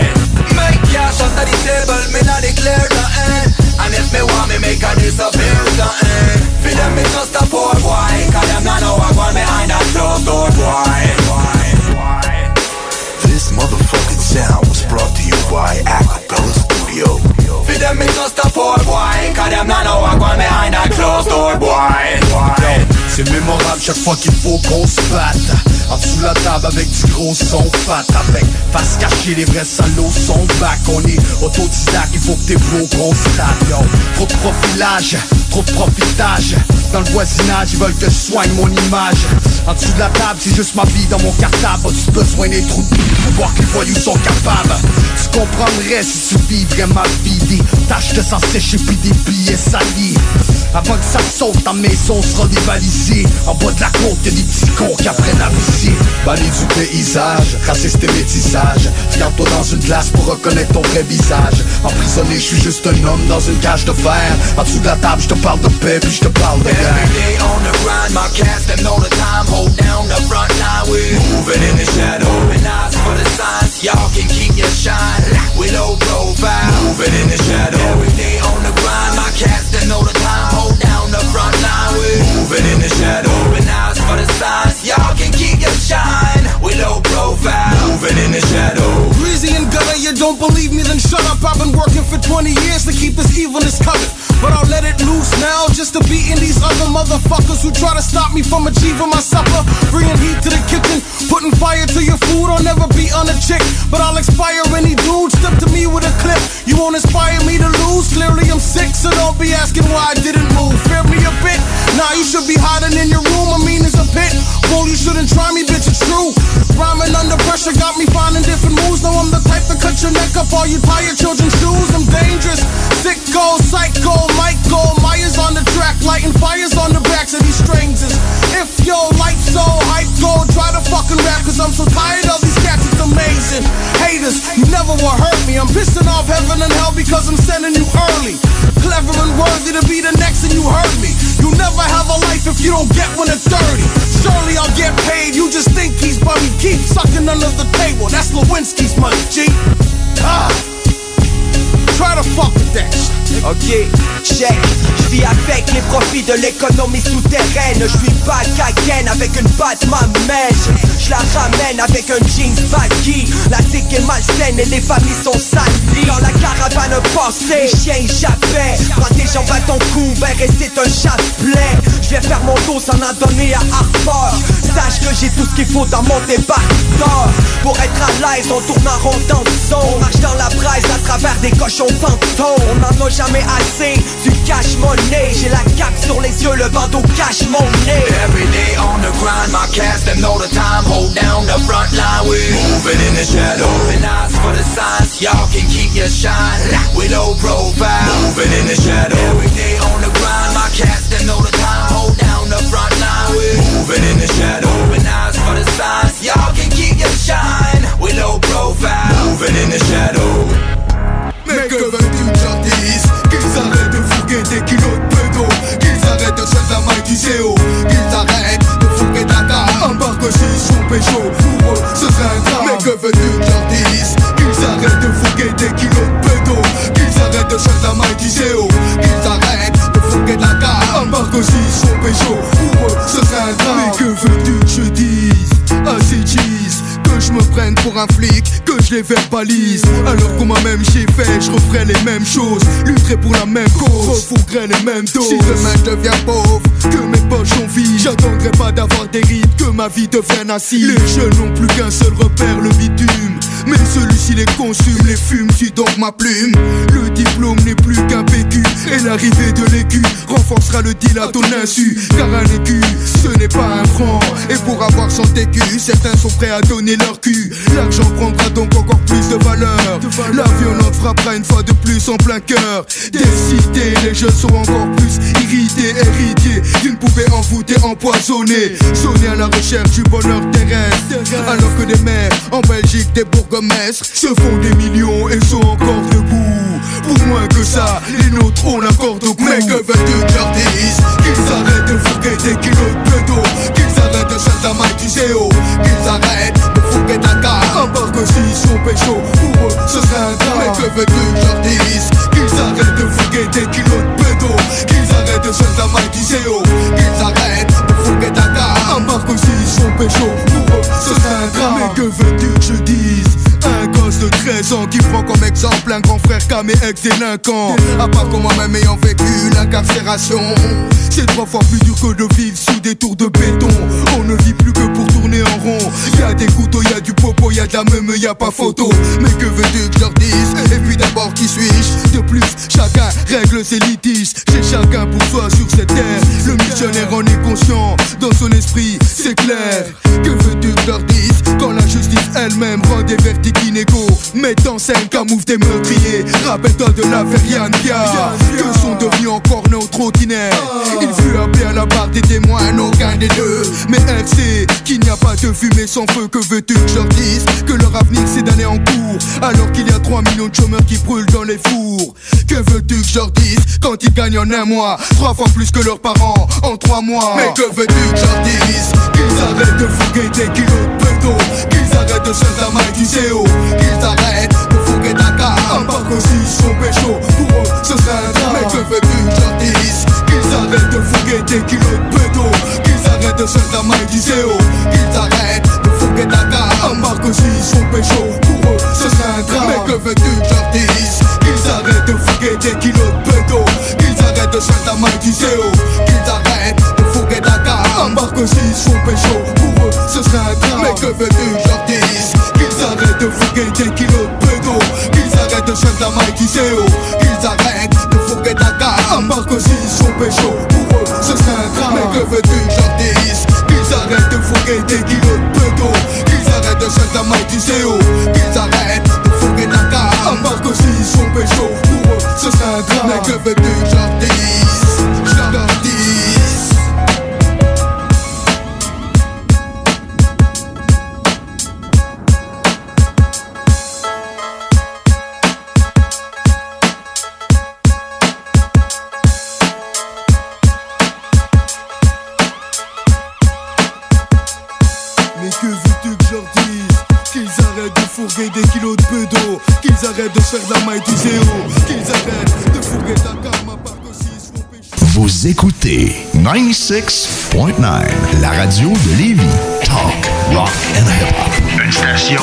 Make cash on the table, me not declare nothing. And if me want me, make a disappear something. For them, me just C'est mémorable chaque fois qu'il faut qu'on se batte. En dessous la table avec du gros son fat. Avec face cachée, les vrais salauds sont back. On est autodidacte, il faut que tes bros constatent yo. Trop de profilage, trop de profitage Dans le voisinage, ils veulent que je soigne mon image. En dessous de la table, c'est juste ma vie dans mon cartable. As-tu besoin des trous pour voir que les voyous sont capables? Tu comprendrais si tu vivrais ma vie. Des tâches de sang sécher puis des billets salis avant que ça saute, ta maison sera dévalisée En bas de la côte, y'a des petits cons qui apprennent à visser Banni du paysage, raciste et métissage. Regarde-toi dans une glace pour reconnaître ton vrai visage. Emprisonné, je suis juste un homme dans une cage de fer. En dessous de la table, je te parle de paix, puis je te parle de guerre. On the grind, my cast them know the time. Hold down the front line, we moving in the shadow. For the signs, y'all can keep your shine. With low profile, moving in the shadow. Every day on the grind, my cast know the time Hold down the front line, we moving in the shadow Open eyes for the signs, y'all can keep your shine With low profile, moving in the shadow Greasy and gutter, you don't believe me, then shut up. I've been working for 20 years to keep this evilness covered. But I'll let it loose now just to beat in these other motherfuckers who try to stop me from achieving my supper. Bringing heat to the kitchen, putting fire to your food. I'll never be on a chick, but I'll expire any dude. Step to me with a clip, you won't inspire me to so don't be asking why I didn't move. Fear me a bit, nah, you should be hiding in your room. I mean, it's a pit. Bull, you shouldn't try me, bitch, it's true. Rhyming under pressure got me finding different moves. Now I'm the type to cut your neck up while you tie your children's shoes. I'm dangerous, sicko, psycho, Michael Myers on the track, lighting fires on the backs of these strangers. If your life so hype, go try to fucking rap, cause I'm so tired of amazing. Haters, you never will hurt me. I'm pissing off heaven and hell because I'm sending you early. Clever and worthy to be the next, and you heard me. You never have a life if you don't get one at 30. Surely I'll get paid, you just think he's bummy. Keep sucking under the table, that's Lewinsky's money, G. Ah. Ok, check. Je vis avec les profits de l'économie souterraine. Je suis pas gagne avec une patte ma mèche. Je la ramène avec un jeans baggy. La tique est malsaine et les familles sont salies. Dans la caravane passée, les chiens jappaient. Prends tes jambes à ton cou, ben et c'est un chapelet. Je vais faire mon dos sans en donner à Harper. Sache que j'ai tout ce qu'il faut dans mon débarqueur. Pour être à l'aise, on tourne en rond dans le son. On marche dans la braise à travers des cochons On n'en a jamais assez du cash money. J'ai la cape sur les yeux, le bandeau cache mon nez. Every day on the grind, my cast them know the time. Hold down the front line, we moving in the shadow. Open eyes for the signs, y'all can keep your shine. With low profile, moving in the shadow. Every day on the grind, my cast them know the time. Hold down the front line, we moving in the shadow. Open eyes for the signs, y'all can keep your shine. With low profile, moving in the shadow. Mais que veux-tu que dise Qu'ils arrêtent de fourguer des kilos de pédo Qu'ils arrêtent de faire la maille du CO Qu'ils arrêtent de fourguer de la carte Embarque aussi son pécho Pour eux ce serait un drame. Mais que veux-tu que dise Qu'ils arrêtent de fourguer des kilos de pédo Qu'ils arrêtent de faire la maille du CO Qu'ils arrêtent de fourguer de la carte Embarque aussi son pécho Pour eux ce serait un drame. Mais que veux-tu je me prenne pour un flic, que je les verbalise. Alors qu'on m'a même j'ai fait, je referai les mêmes choses. Lutterai pour la même cause, refourguerai les mêmes doses. Si demain je deviens pauvre, que mes poches sont vides J'attendrai pas d'avoir des rides, que ma vie devienne assise. Les jeunes plus qu'un seul repère, le bitume mais celui-ci les consume, les fume, tu donc ma plume. Le diplôme n'est plus qu'un PQ Et l'arrivée de l'écu renforcera le deal à ton insu. Car un écu, ce n'est pas un franc. Et pour avoir son écu, certains sont prêts à donner leur cul. L'argent prendra donc encore plus de valeur. La violence frappera une fois de plus en plein cœur. Des cités, les jeunes sont encore plus irrités, héritiers D'une poupée envoûtée, empoisonnée. Sonner à la recherche du bonheur terrestre. Alors que des mères en Belgique, des Se font des millions et sont encore debout. Pour moins que ça, les nôtres ont la corde au cou Mais que veux-tu que dise Qu'ils arrêtent de fourguer des kilos de pédo. Qu'ils arrêtent de maille du CO Qu'ils arrêtent de fourguer de la carte Embarque aussi son pécho Pour eux ce serait un drame. Mais que veux-tu que dise Qu'ils arrêtent de fourguer des kilos de pédo. Qu'ils arrêtent de maille du CO Qu'ils arrêtent de fourguer de la carte Embarque aussi son pécho Pour eux ce serait un drame. Mais que veux-tu 13 ans qui prend comme exemple un grand frère mes ex-délinquants. À part que moi-même ayant vécu l'incarcération. C'est trois fois plus dur que de vivre sous des tours de béton. On ne vit plus que pour tourner en rond. Y a des couteaux, y a du popo, y a de la même, y a pas photo. Mais que veux-tu que je leur dise? Et puis d'abord, qui suis-je? De plus, chacun règle ses litiges. J'ai chacun pour soi sur cette terre. En est conscient. Dans son esprit, c'est clair. Que veux-tu que leur dise Quand la justice elle-même rend des vertiges inégaux? Met en scène qu'un move des meurtriers. Rappelle-toi de l'affaire Yann. Que sont devenus encore nos trottinettes. Il fut appelé à la barre des témoins, aucun des deux. Mais elle sait qu'il n'y a pas de fumée sans feu. Que veux-tu que je leur dise? Que leur avenir c'est d'aller en cours. Alors qu'il y a 3 millions de chômeurs qui brûlent dans les fours. Que veux-tu que je leur dise Quand ils gagnent en un mois, trois fois plus que leurs parents en trois mois. Mais que veux-tu que je leur dise? Qu'ils arrêtent de fourguer des kilos de pédo. Qu'ils arrêtent de faire la du CO. Qu'ils arrêtent de ta carte. Pas que s'ils sont pécho, pour eux ce serait un drame. Mais que veux-tu que je leur dise? Qu'ils arrêtent de fourguer des kilos de pédo. Qu'ils arrêtent de faire la du CO. Qu'ils arrêtent de ta carte. Pas que s'ils sont pécho, pour eux ce serait un drame. Mais que veux-tu que je leur dise? Qu'ils arrêtent de fourguer des kilos de pédo. De faire la maille du CO. Qu'ils arrêtent de fourguer ta carte. Pas que s'ils sont pécho, pour eux ce serait un drame. Mais que veux-tu que leur dise Qu'ils arrêtent de fourguer des kilos de pédo. Qu'ils arrêtent de du CO. Qu'ils arrêtent de fourguer ta carte. Pas que s'ils sont pécho, pour eux ce serait un drame. Mais que veux-tu que leur dise Qu'ils arrêtent de fourguer des kilos de pédo. Qu'ils arrêtent de du CO. Qu'ils arrêtent de fourguer ta carte. Pas que s'ils sont pécho, pour eux ce serait un drame. Mais que veux-tu que leur dise arrêtent de faire la maille du zéro Qu'ils arrêtent de fourguer ta carte Vous écoutez 96.9, la radio de Lévis. Talk, rock and hip-hop. Une station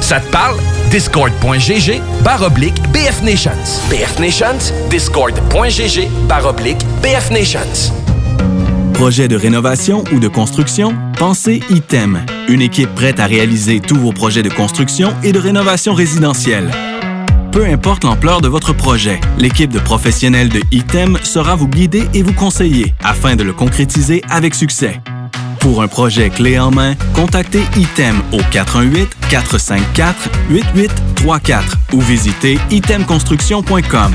Ça te parle? Discord.gg barre oblique BF Nations. BF Nations, Discord.gg barre oblique BF Nations. Projet de rénovation ou de construction? Pensez ITEM, une équipe prête à réaliser tous vos projets de construction et de rénovation résidentielle. Peu importe l'ampleur de votre projet, l'équipe de professionnels de ITEM sera vous guider et vous conseiller afin de le concrétiser avec succès. Pour un projet clé en main, contactez ITEM au 418-454-8834 ou visitez itemconstruction.com.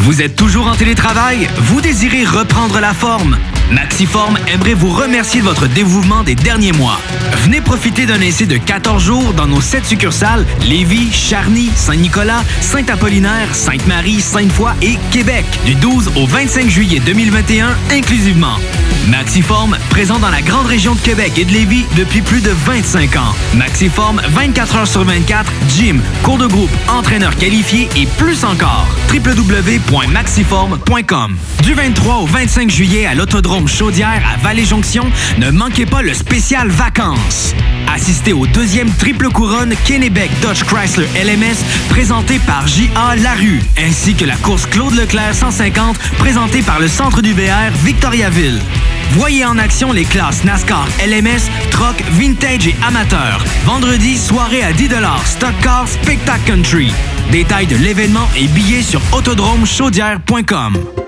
Vous êtes toujours en télétravail? Vous désirez reprendre la forme? Maxiform aimerait vous remercier de votre dévouement des derniers mois. Venez profiter d'un essai de 14 jours dans nos 7 succursales Lévis, Charny, Saint-Nicolas, Saint-Apollinaire, Sainte-Marie, Sainte-Foy et Québec du 12 au 25 juillet 2021 inclusivement. Maxiform, présent dans la grande région de Québec et de Lévis depuis plus de 25 ans. Maxiform, 24 heures sur 24, gym, cours de groupe, entraîneur qualifié et plus encore. www.maxiform.com Du 23 au 25 juillet à l'Autodrome Chaudière à Vallée-Jonction, ne manquez pas le spécial vacances. Assistez au deuxième triple couronne Kennebec Dodge Chrysler LMS présenté par J.A. Larue, ainsi que la course Claude Leclerc 150 présentée par le Centre du VR Victoriaville. Voyez en action les classes NASCAR LMS, Truck, Vintage et Amateur. Vendredi, soirée à 10 Stock Car Spectacle Country. Détails de l'événement et billets sur autodromechaudière.com.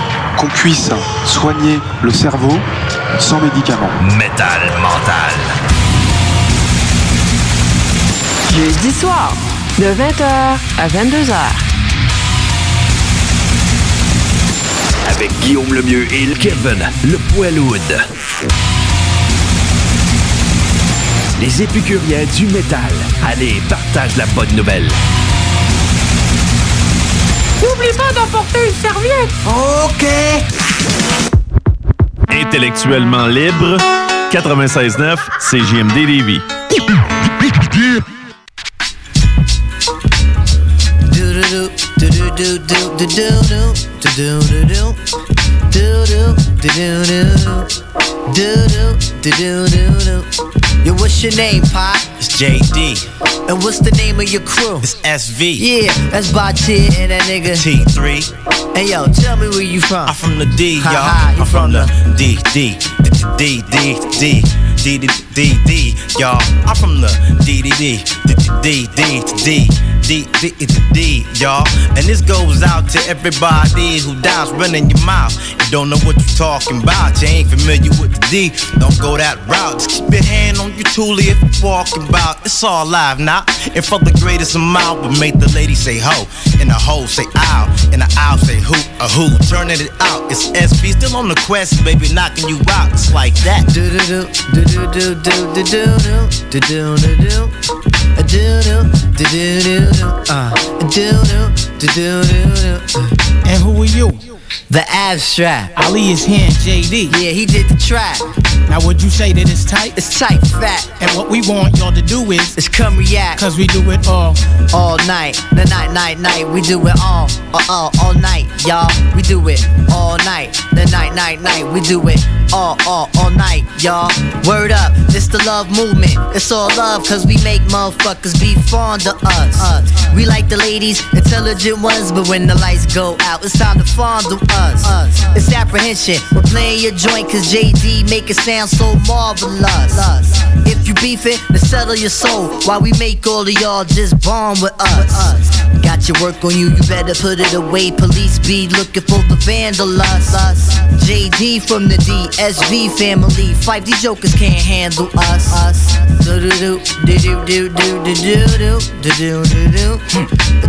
qu'on puisse soigner le cerveau sans médicaments. Métal mental. Jeudi soir, de 20h à 22h. Avec Guillaume Lemieux et Kevin, le Poiloud. Les épicuriens du métal. Allez, partage la bonne nouvelle. N'oublie pas d'emporter une serviette. OK. Intellectuellement libre, 96.9, CJMD Lévis. Yo, what's your name, Pop? It's JD. And what's the name of your crew? It's SV. Yeah, that's Bachi and that nigga T3. Hey yo, tell me where you from. I'm from the D, y'all. I'm from, from the D, D, D, D, D. D D D D, y'all. I'm from the D D D D D D D. D, D, it's D, y'all. And this goes out to everybody who dies running your mouth. You don't know what you're talking about. You ain't familiar with the D. Don't go that route. Just keep your hand on your toolie if you're walking about. It's all live now. And for the greatest amount, we make the lady say ho. And the ho say ow. And the ow say who. A who. Turning it out. It's SB still on the quest, baby, knocking you out. It's like that. Do do do do do do do do do do do do do. A do do do do do do. Uh. Do do do do do do. The abstract. Ali is here, JD. Yeah, he did the track. Now would you say that it's tight? It's tight, fat. And what we want y'all to do is is come react. Cause we do it all all night. The night, night, night. We do it all, all, all, all night, y'all. We do it all night. The night, night, night. We do it all, all, all night, y'all. Word up, it's the love movement. It's all love, cause we make motherfuckers be fond of us. us. We like the ladies, intelligent ones, but when the lights go out, it's time to fondle us. Us. It's apprehension. We're playing your joint, cause JD make it sound so marvelous. If you beef it, then settle your soul. While we make all of y'all just bond with us. Got your work on you, you better put it away. Police be looking for the vandalous. Us. JD from the DSV family. Five, these jokers can't handle us. Us. Do do do do do do do do do do do do do do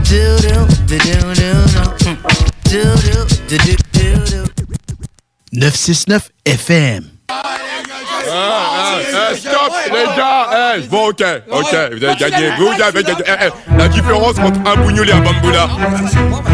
do do do do do do 969 FM. Ah, ah, stop, les gars! Eh, bon, ok, ok, vous avez gagné. Vous avez gagné. Eh, eh, la différence entre un bougnouli et un bamboula.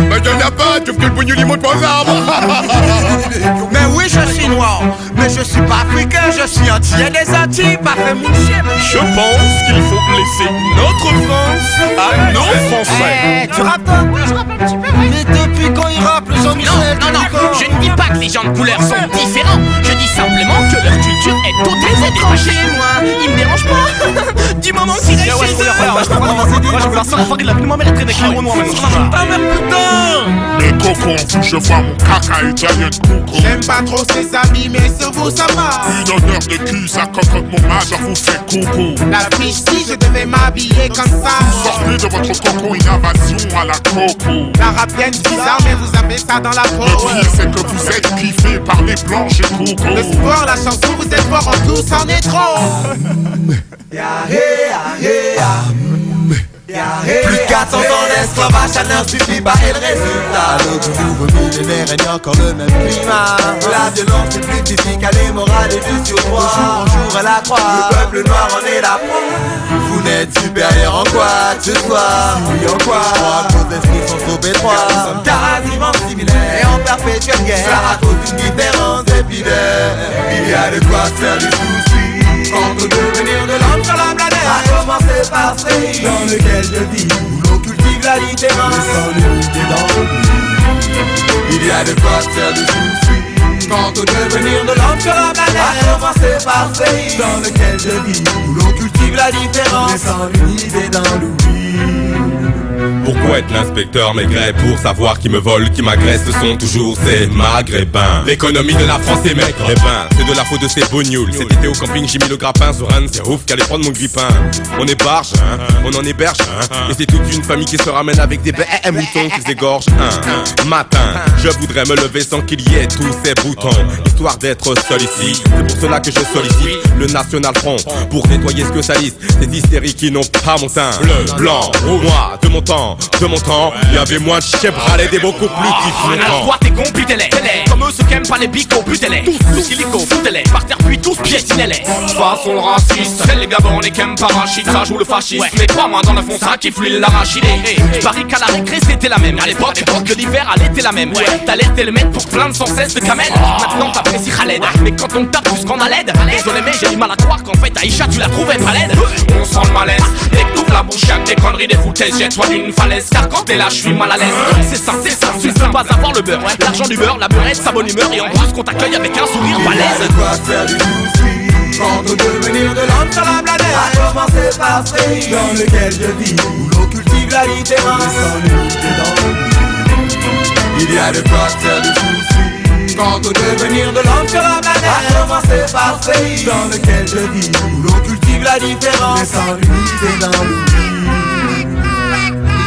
Mais il n'y en a pas, tu que le bougnouli monte pas aux arbres! Mais oui, je suis noir, mais je suis pas africain, je suis entier des Antilles, pas fait moucher. Je pense qu'il faut laisser notre France à nos Français. Eh, tu rappes pas Je rappe un petit peu, Mais depuis quand il rappe, hommes Non, non, non, je ne dis pas que les gens de couleur sont différents, je dis simplement que leur culture est totalement étranger, moi, il me dérange pas. du moment qu'il reste chez eux. Moi, je Moi, je veux la seule fois qu'il a plus de ma mère, traîne avec les noirs. Ah, mais putain Les cocons, je vois mon caca italien coucou. J'aime pas trop ses amis, mais sur vous, ça va. Une odeur de cul, ça cocotte mon majeur vous fait coucou. La fiche, si je devais m'habiller comme ça. Sortez de votre cocon, une invasion à la coco. La rap vient bizarre, mais vous avez ça dans la peau. Le pire, c'est que vous êtes kiffé par les planches et tout. Le sport, la chanson, vous êtes forts en tous, en est trop. Plus de 400 ans d'esclavage, ça ne suffit pas. Et le résultat Le nouveau millénaire règne encore le même climat. La violence est plus typique à l'immorale et du surpoids Jour en jour à la croix, le peuple noir en est la proie. Vous n'êtes supérieur en quoi que ce soit. Oui en quoi? Je crois que nos esprits sont trop étroits. Nous sommes quasiment similaires. Et en perpétuelle guerre. Cela raconte une différence épidaire Il y a de quoi faire du souci Quant au devenir de l'homme sur la planète. A commencer par ce pays dans lequel je vis Où l'on cultive la différence Et sans l'unité dans le Il y a de quoi faire du souci. Quant au devenir de l'homme sur la planète. A commencer par ce pays dans lequel je vis Où l'on cultive la différence sans l'unité dans l'oubli Pourquoi être l'inspecteur maigret pour savoir qui me vole, qui m'agresse Ce sont toujours ces maghrébins. L'économie de la France est maigre Eh ben, c'est de la faute de ces bougnoules Cet été au camping j'ai mis le grappin sur un C'est ouf qu'allait prendre mon grippin. On est barge, hein, on en héberge hein, Et c'est toute une famille qui se ramène avec des bêtes moutons qui s'égorgent un matin Je voudrais me lever sans qu'il y ait tous ces boutons Histoire d'être seul ici. C'est pour cela que je sollicite le National Front Pour nettoyer ce que salissent Ces hystériques qui n'ont pas mon teint Bleu, blanc, moi, de mon temps De mon temps, il y avait moins de chèvres des beaucoup plus qui Alors toi tes cons, butez-les. Comme eux ceux qui aiment pas les bicots, butez-les. Tous silico, foutez-les. Par terre puis tous piétinez-les. Façon le raciste C'est les gabons, les qu'aiment parachute Ça joue le fascisme. Mais crois-moi dans le fond ça qui fouille l'arachidé Je parie qu'à la récré c'était la même. À l'époque, que l'hiver elle était la même. Ouais, t'alertais le mec pour te plaindre sans cesse de camel Maintenant t'apprécies Khaled. Mais quand on tape plus qu'on a l'aide Désolé mais j'ai du mal à croire qu'en fait Aïcha tu la trouvais pas laide. On sent le malaise. Dès que la bouche des conneries, des foutaises. Jette-toi d'une falaise Car quand t'es là je suis mal à l'aise. C'est ça, c'est ça, tu ne pas avoir le beurre L'argent du beurre, la beurrette, sa bonne humeur Et en plus qu'on t'accueille avec un sourire balèze au devenir de l'homme sur la planète? A commencer par ce dans lequel je vis Où l'on cultive la l'unité dans le Il y a de quoi faire du souci Quant au devenir de l'homme sur la planète. A commencer par ce pays dans lequel je vis Où l'on cultive la différence Et sans l'unité dans l'oubli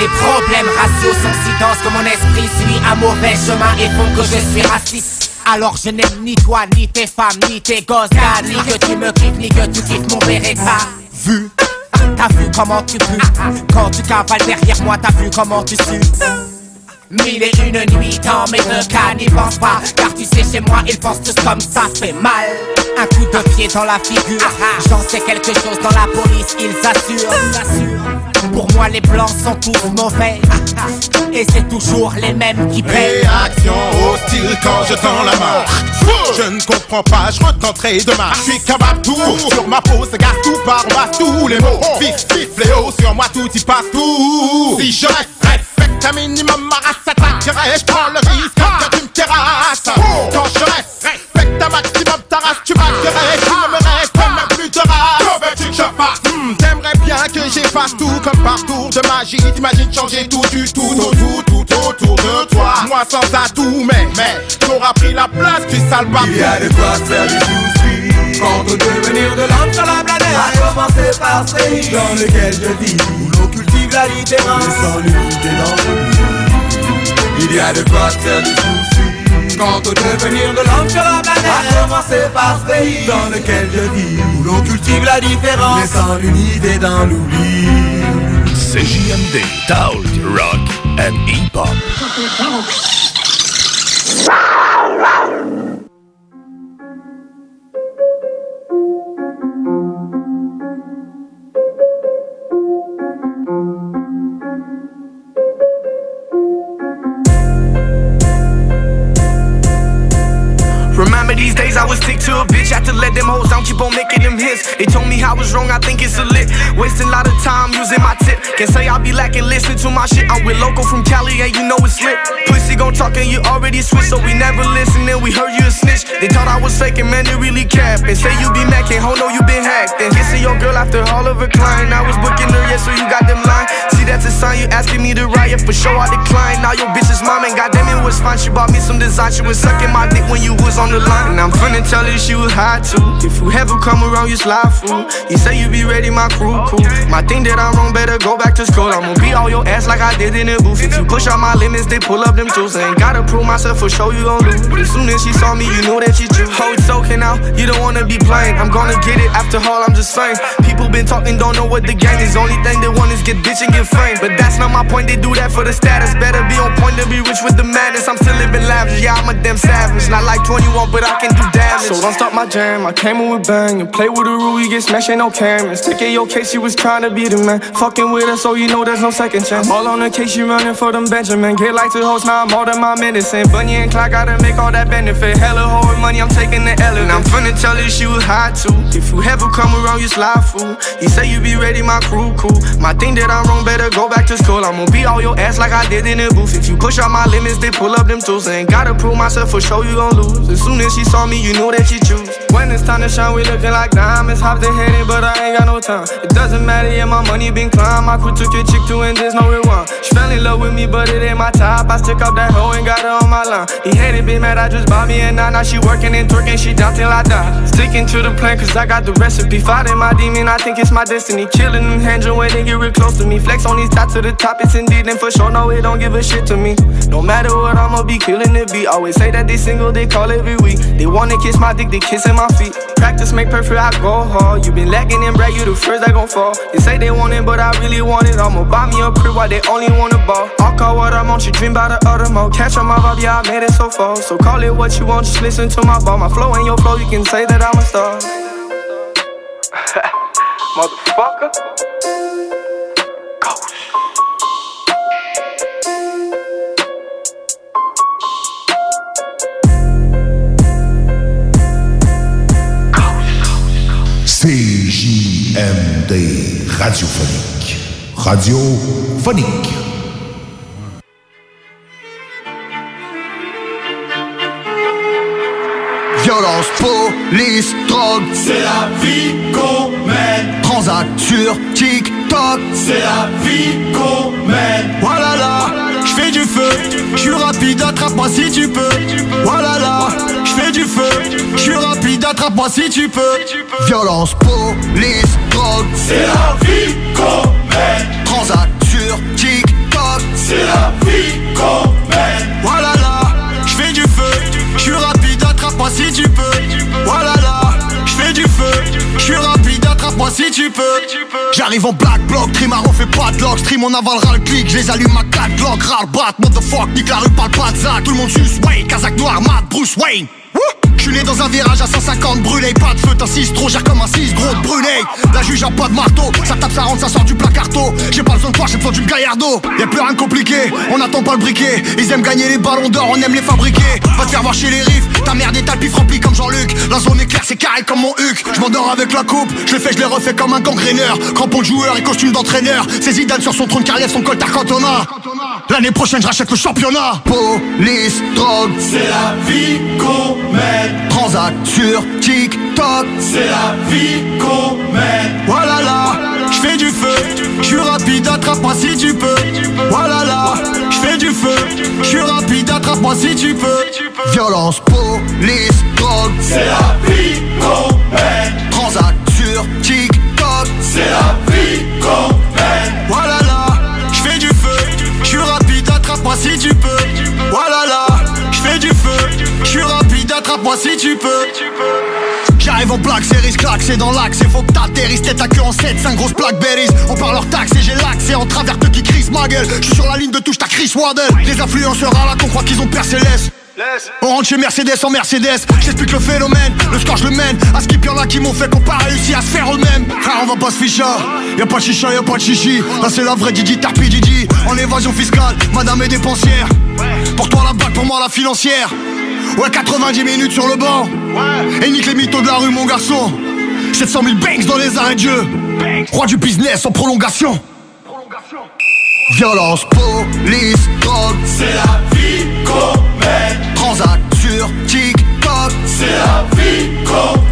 Les problèmes raciaux sont si denses que mon esprit suit un mauvais chemin et font que je suis raciste. Alors je n'aime ni toi, ni tes femmes, ni tes gosses, ni que tu me quittes, ni que tu quittes mon Beretta. Vu T'as vu comment tu pues Quand tu cavales derrière moi, t'as vu comment tu sues Mille et une nuits dans mes deux cas n'y pense pas. Car tu sais chez moi ils pensent tous comme ça fait mal. Un coup de pied dans la figure. J'en sais quelque chose dans la police ils assurent. Pour moi les blancs sont tous mauvais. Et c'est toujours les mêmes qui paient Réaction hostile quand je tends la main. Je ne comprends pas, je retenterai demain. Je suis capable tout, sur ma peau se gâte tout par passe tous les mots. Vif, vif, fléau, sur moi tout y passe tout. Si je reste, respecte un minimum ma race s'attaquerait Je prends le risque me terrasses Quand je reste, respecte un maximum ta race Tu m'accueillerais, tu ne me restes même plus de race. Hmm, T'aimerais bien que j'efface tout comme partout de magie. T'imagines changer tout du tout, tout, tout, tout autour de toi. Moi sans atout, mais, mais T'auras pris la place, tu sale Il y a de quoi se faire du au devenir de l'homme sur la planète. A commencer par ce pays dans lequel je vis Où l'on la différence Et sans l'unité dans le Il y a de quoi faire du souci. Quant au devenir de l'homme sur la planète A commencer par ce pays. dans lequel je vis Où l'on cultive la différence. Mais sans l'unité dans l'oubli. CJMD, Talk, Rock and Hip-Hop. Remember I was stick to a bitch. Had to let them hoes down, keep on making them hits. They told me I was wrong, I think it's a lit. Wasting a lot of time using my tip. Can't say I be lacking, listen to my shit. I'm with local from Cali, and you know it's lit. Pussy gon' talk and you already switched so we never listen. And we heard you a snitch. They thought I was faking, man, they really cap. And say you be macking, ho, no, you been hacked. And kissing your girl after all of her client. I was booking her, yeah, so you got them line. See that's a sign you asking me to riot. For sure, I decline. Now your bitch's mom and goddamn it was fine. She bought me some design. She was sucking my dick when you was on the line. And I'm finna tell her she was hot too. If you ever come around, you slide fool. You say you be ready, my crew cool. My thing that I'm wrong, better go back to school. I'ma be all your ass like I did in the booth. If you push out my limits, they pull up them tools. Ain't gotta prove myself for sure you gon' lose. As soon as she saw me, you knew that she. Oh, it's okay now. You don't wanna be playing. I'm gonna get it after all. I'm just saying. People been talking, don't know what the game is. Only thing they want is get bitch and get fame. But that's not my point. They do that for the status. Better be on point to be rich with the madness. I'm still living lavish. Yeah, I'm a damn savage. Not like 21, but I can do damage. So don't stop my jam. I came in with bang and play with the rule. You get smashed, ain't no cameras. Take your case, you was trying to be the man. Fucking with us, so you know there's no second chance. All on the case, you running for them Benjamin. Get like to host, now I'm all than my. And Bunny and Clyde gotta make all that benefit. Hella hard money, I'm taking the L. And I'm finna tell you she was hot too. If you ever come around, you slide fool. You say you be ready, my crew cool. My thing that I'm wrong, better go back to school. I'm gonna be all your ass like I did in the booth. If you push out my limits, they pull up them tools. And gotta prove myself for sure you gon' lose. As soon as she saw me, you knew that she choose. When it's time to shine, we looking like diamonds. Hop the head in, but I ain't got no time. It doesn't matter, yeah, my money been climbed. My crew took your chick to and there's no rewind. She fell in love with me, but it ain't my type. I stick up that hoe and got her on my line. He hated, been mad, I just bought me a nine. Now she working and twerking, she down till I die. Sticking to the plan, cause I got the recipe. Fighting my demon, I think it's my destiny. Killing them hands when they get real close to me. Flex on these dots to the top, it's indeed, and for sure, no, it don't give a shit to me. No matter what, I'ma be killing the beat. Always say that they single, they call every week. They wanna kiss my dick, they kissing my feet. Practice make perfect, I go hard. You been lacking and brag, you the first that gon' fall. They say they want it, but I really want it. I'ma buy me a crib while they only want a ball. I'll call what I want, you dream about the other mode. Catch on my vibe, yeah, I made it so far. So call it what you want, just listen to my ball. My flow and your flow, you can say that I'm a star. Motherfucker. CJMD radiophonique. Radiophonique. Violence, police, drogue, c'est la vie qu'on mène. Transact sur TikTok, c'est la vie qu'on mène. Voilà là, je fais du feu, je suis rapide, attrape-moi si tu peux. Voilà là, je fais du feu, je suis rapide, attrape-moi si tu peux. Violence, police, drogue, c'est la vie qu'on mène. Transact sur TikTok, c'est la vie qu'on mène. Voilà là, je fais du feu, je suis rapide, attrape-moi si tu peux. Voilà là, si tu peux. J'arrive en black block, Trimaro fait pas de lock, stream on avalera le clic, je les allume à 4 glock, rare bat, motherfuck, nique la rue, parle pas de tout le monde suce, Wayne, Kazakh noir, Matt, Bruce Wayne. Né dans un virage à 150 brûlé, pas de feu, 6 trop, gère comme un 6 gros de brûlé. La juge a pas de marteau, ça tape, ça rentre, ça sort du placarto. J'ai pas besoin de toi, j'ai besoin d'une gaillardo. Y'a plus rien de compliqué, on attend pas le briquet. Ils aiment gagner les ballons d'or, on aime les fabriquer. Va te faire voir chez les riffs, ta merde est pif rempli comme Jean-Luc. La zone est claire, c'est carré comme mon huc. Je m'endors avec la coupe, je le fais, je les refais comme un gangréneur. Crampon de joueur et costume d'entraîneur. C'est Zidane sur son trône carrière, son coltard cantona. L'année prochaine, je rachète le championnat. Police, drogue, c'est la vie qu'on mène. Transact sur TikTok, c'est la vie qu'on mène. Voilà là, je fais du feu, je suis rapide, attrape-moi si tu peux. Voilà là, je fais du feu, je suis rapide, attrape-moi si tu peux. Violence, police, drogue, c'est la vie qu'on mène. Transact sur TikTok, c'est la vie qu'on mène. Voilà là, je fais du feu, je suis rapide, attrape-moi si tu peux. Voilà attrape-moi si tu peux. J'arrive en plaque, c'est risque c'est dans l'axe, c'est faut que t'atterrisses, tête à queue en 7, 5 grosses plaques berries. On parle leur taxe et j'ai l'accès en travers de qui crisse ma gueule. Je suis sur la ligne de touche, ta Chris Waddle. Les influenceurs à la con croient qu'ils ont percé l'Est. On rentre chez Mercedes en Mercedes, j'explique le phénomène, le score je le mène, à skip y'en a qui m'ont fait qu'on pas réussi à se faire eux-mêmes Frère on va pas se ficher, y'a pas de chicha, y'a pas de chichi Là c'est la vraie Didi Tarpi Didi, en évasion fiscale, madame est dépensière Pour toi la bague, pour moi la financière Ouais 90 minutes sur le banc, et nique les mythos de la rue mon garçon. 700 000 banks dans les arrêts de jeu, roi du business en prolongation. Violence, police, drogue, c'est la vie qu'on mène. Transact sur TikTok, c'est la vie qu'on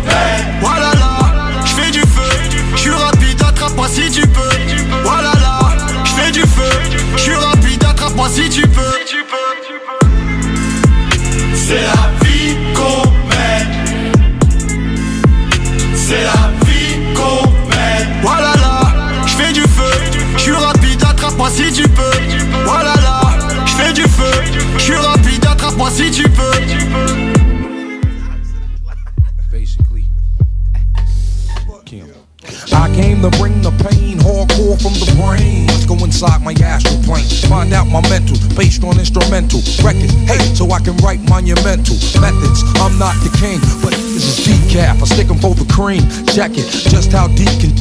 Si tu peux. I came to bring the pain, hardcore from the brain. Let's go inside my astral plane, find out my mental, based on instrumental records. Hey, so I can write monumental methods. I'm not the king, but this is decaf. I stick 'em for the cream. Check it, just how deep can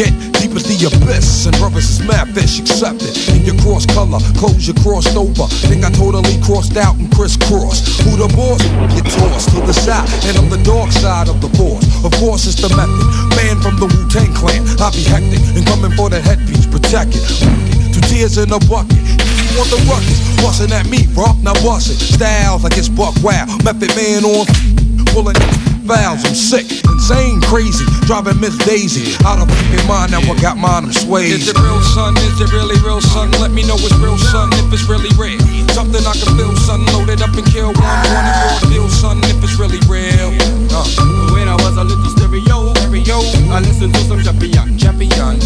get deep as the abyss. And brothers is mad fish, accept it. In your cross color, clothes you crossed over. Think I totally crossed out and crisscrossed. Who the boss? Get tossed to the side, and I'm the dark side of the force. Of course, it's the method. Man from the Wu Tang clan, I be hectic and coming for the headpiece, protect it. Two tears in a bucket. You want the ruckus? Bustin' at me, bro. Now bust it. Styles like it's buck wow. Method man on pulling fouls. I'm sick, insane, crazy. Driving Miss Daisy out of fucking mind. Now I got mine, I'm swayed. Is it real, son? Is it really real, son? Let me know it's real, son, if it's really real. Something I can feel, son. Loaded up and kill one. One and raw deal, son, if it's really real. Uh. When I was a little stereo, stereo, I listened to some champion, champion.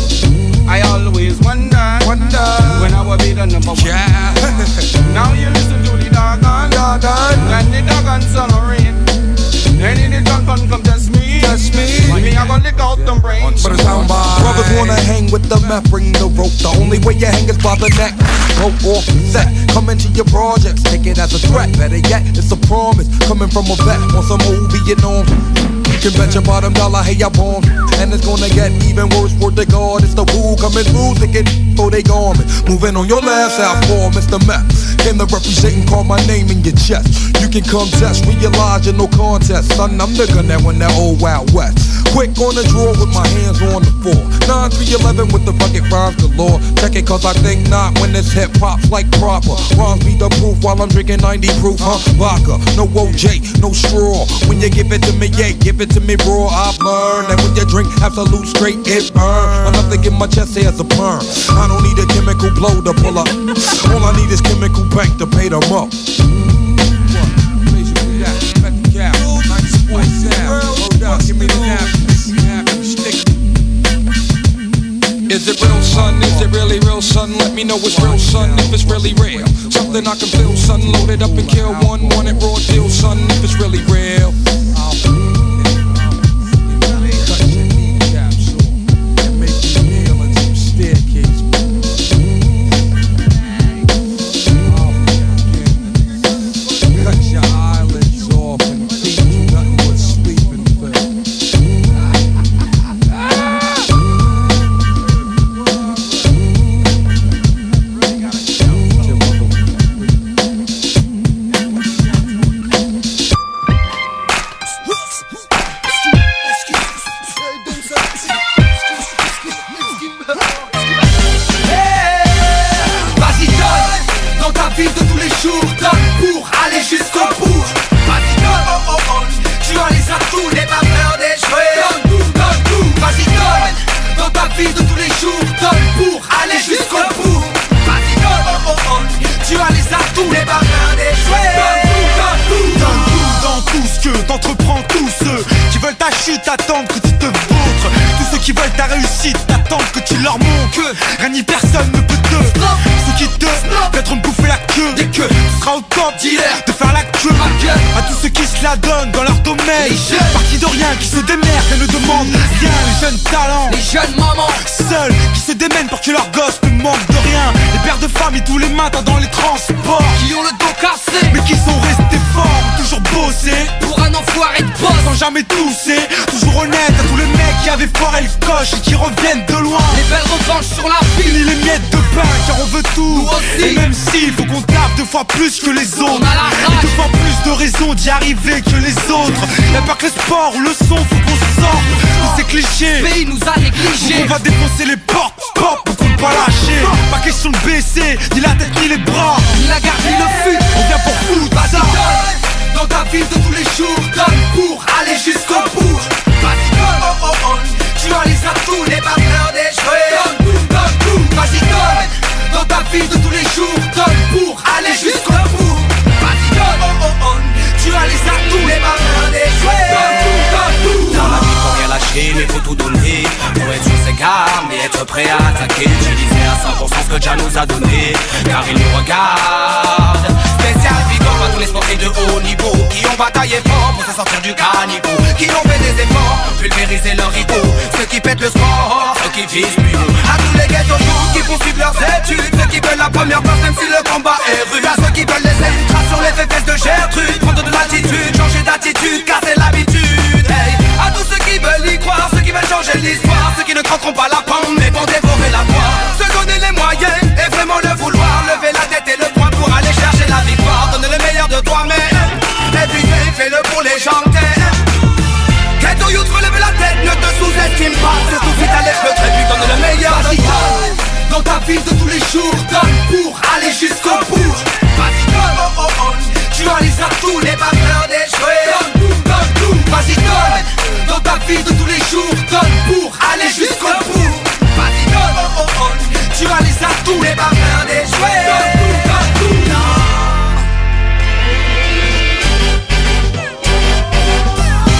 I always wonder, wonder when I will be the number one. Yeah. now you listen to the doggone, doggone, and the doggone sun in the gun come me, test me. Me I gonna lick out them brains. But it's down by Brothers wanna hang with the meth, bring the rope. The only way you hang is by the neck. Rope off set, come into your projects, take it as a threat. Better yet, it's a promise coming from a vet on some old Vietnam. You can bet your bottom dollar, hey, I bomb. And it's gonna get even worse, word to God. It's the woo coming through, thinking for they garment. Moving on your last for Mr. Meth. Came to represent and call my name in your chest. You can come test, realize you're no contest. Son, I'm the gun that won that old Wild West. Quick on the draw with my hands on the floor. 9 3 11 with the bucket rhymes galore. Check it, cause I think not when this hip hop's like proper. Rhymes be the proof while I'm drinking 90 proof, huh? Vodka, no OJ, no straw. When you give it to me, yeah, give it to me raw. I've learned that when you drink absolute straight, it burn. Enough to get my chest hair as a perm. I don't need a chemical blow to pull up. All I need is chemical bank to pay them up. Is it real, son? Is it really real, son? Let me know it's real, son, if it's really real. Something I can feel, son. Loaded up and kill one, want it raw deal, son, if it's really real. Et même s'il faut qu'on tape deux fois plus que les autres. Et deux fois plus de raisons d'y arriver que les autres. Y'a pas que le sport ou le son, faut qu'on sorte de ces clichés. Le pays nous a négligés. On va défoncer les portes, pop, pour qu'on pas lâcher. Pas question de baisser, ni la tête ni les bras. Ni la garde ni le fut, on vient pour foutre ça Dans ta vie de tous les jours, donne pour aller jusqu'au bout. Vas-y donne, oh oh oh. Tu as les atouts, n'aie pas peur d'échouer Donne tout, donne tout, vas-y donne Dans ta vie de tous les jours, donne pour aller jusqu'au bout. Vas-y donne, oh oh oh. Tu as les atouts, n'aie pas peur d'échouer Donne tout, donne tout Dans la vie faut rien lâcher mais faut tout donner. Faut être gardes et être prêt à attaquer Utiliser à 100% ce que Jah nous a donné. Car il nous regarde Spécial up à tous les sportifs de haut niveau Qui ont bataillé fort pour se sortir du caniveau Qui ont fait des efforts pulvériser leur ego Ceux qui pètent le sport, ceux qui visent plus haut. À tous les ghettos qui poursuivent leurs études Ceux qui veulent la première place même si le combat est rude. À ceux qui veulent les traces sur les fesses de Gertrude Prendre de l'attitude, changer d'attitude, casser l'habitude. À qui veulent y croire, ceux qui veulent changer l'histoire. Ceux qui ne craqueront pas la pomme mais vont dévorer la poire Se donner les moyens et vraiment le vouloir. Lever la tête et le poing pour aller chercher la victoire. Donner le meilleur de toi-même Et puis fais-le pour les gens. T'aimes Ghetto youth relève la tête, ne te sous-estime pas. Surtout si t'as les cheveux très puis donne le meilleur de toi. Dans ta vie de tous les jours, donne pour aller jusqu'au bout. Vas-y donne, oh oh oh Tu as les atouts, N'aie pas peur d'échouer Donne tout, donne tout, vas-y donne. Dans ta vie de tous les jours, donne pour aller jusqu'au bout. Vas-y donne, oh oh oh. Tu as les atouts, N'aie pas peur d'échouer Donne tout, donne tout.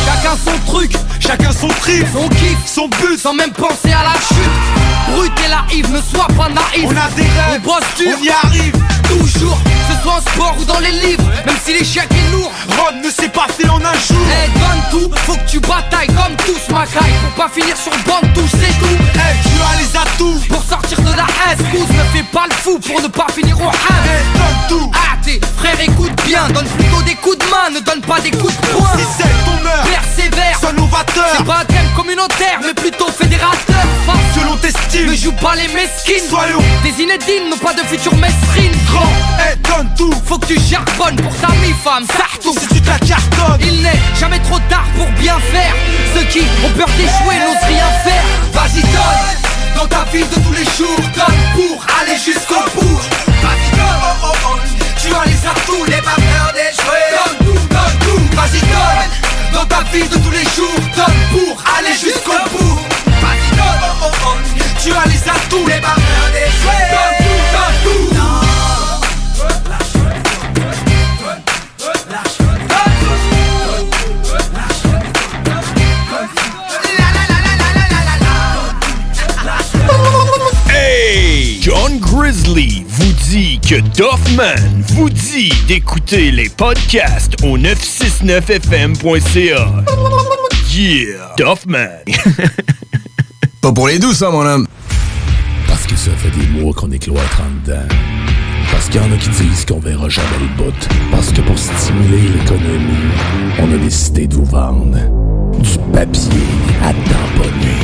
Chacun son truc, chacun son trip, son kiff, son but, sans même penser à la chute. Brut et naïf, ne sois pas naïf. On a des rêves, on bosse dur, on y arrive. Toujours, ce soit en sport ou dans les livres, même si l'échec est lourd. Rome ne s'est pas fait en un jour. Eh, donne tout, faut que tu batailles comme tous, ma caille. Pour pas finir sur bande touche, c'est tout. Eh, tu as les atouts pour sortir de la S. ne fais pas le fou pour ne pas finir au H. Eh, donne tout. Ah, tes frères, écoute bien, donne plutôt des coups de main, ne donne pas des coups de poing. Si c'est ton heure, persévère, sois novateur. C'est pas un thème communautaire, mais plutôt fédérateur. Face selon tes styles, ne joue pas les mesquines. Soyons des inédines, non pas de futures mesrines. Grand, et donne tout. Faut que tu charbonnes pour ta mi-femme, tout Si tu te la cartonnes, il n'est jamais trop tard pour bien faire. Ceux qui ont peur d'échouer n'osent rien faire. Vas-y, donne. Dans ta vie de tous les jours, donne pour aller jusqu'au bout. Vas-y, donne. Oh, oh, oh. Tu as les atouts, N'aie pas peur d'échouer Donne tout, donne tout, vas-y donne Dans ta vie de tous les jours, donne pour aller jusqu'au bout Vas-y donne, oh, oh, oh. Tu as les atouts, N'aie pas peur d'échouer Donne tout, donne tout Hey! John Grizzly vous dit que Doffman vous dit d'écouter les podcasts au 969fm.ca. Yeah! Doffman! Pas pour les douces, ça, mon homme. Parce que ça fait des mois qu'on est cloître en dedans. Parce qu'il y en a qui disent qu'on verra jamais le bout. Parce que pour stimuler l'économie, on a décidé de vous vendre du papier à tamponner.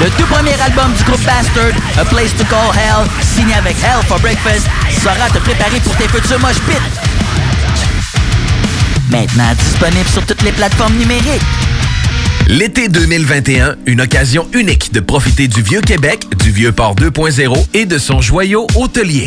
Le tout premier album du groupe Bastard, A Place to Call Hell, signé avec Hell for Breakfast, sera te préparer pour tes futurs moches pits. Maintenant disponible sur toutes les plateformes numériques. L'été 2021, une occasion unique de profiter du Vieux Québec, du Vieux Port 2.0 et de son joyau hôtelier.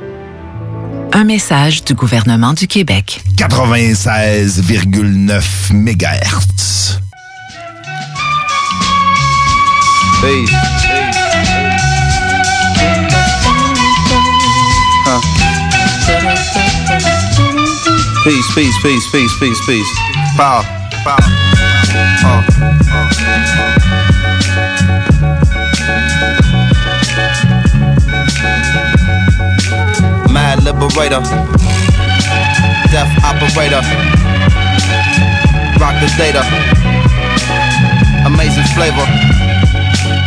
Un message du gouvernement du Québec. 96,9 MHz. Peace. Huh. Peace, peace, peace, peace, peace, peace. Power, power. Uh. Mad liberator, death operator, rock the data, amazing flavor.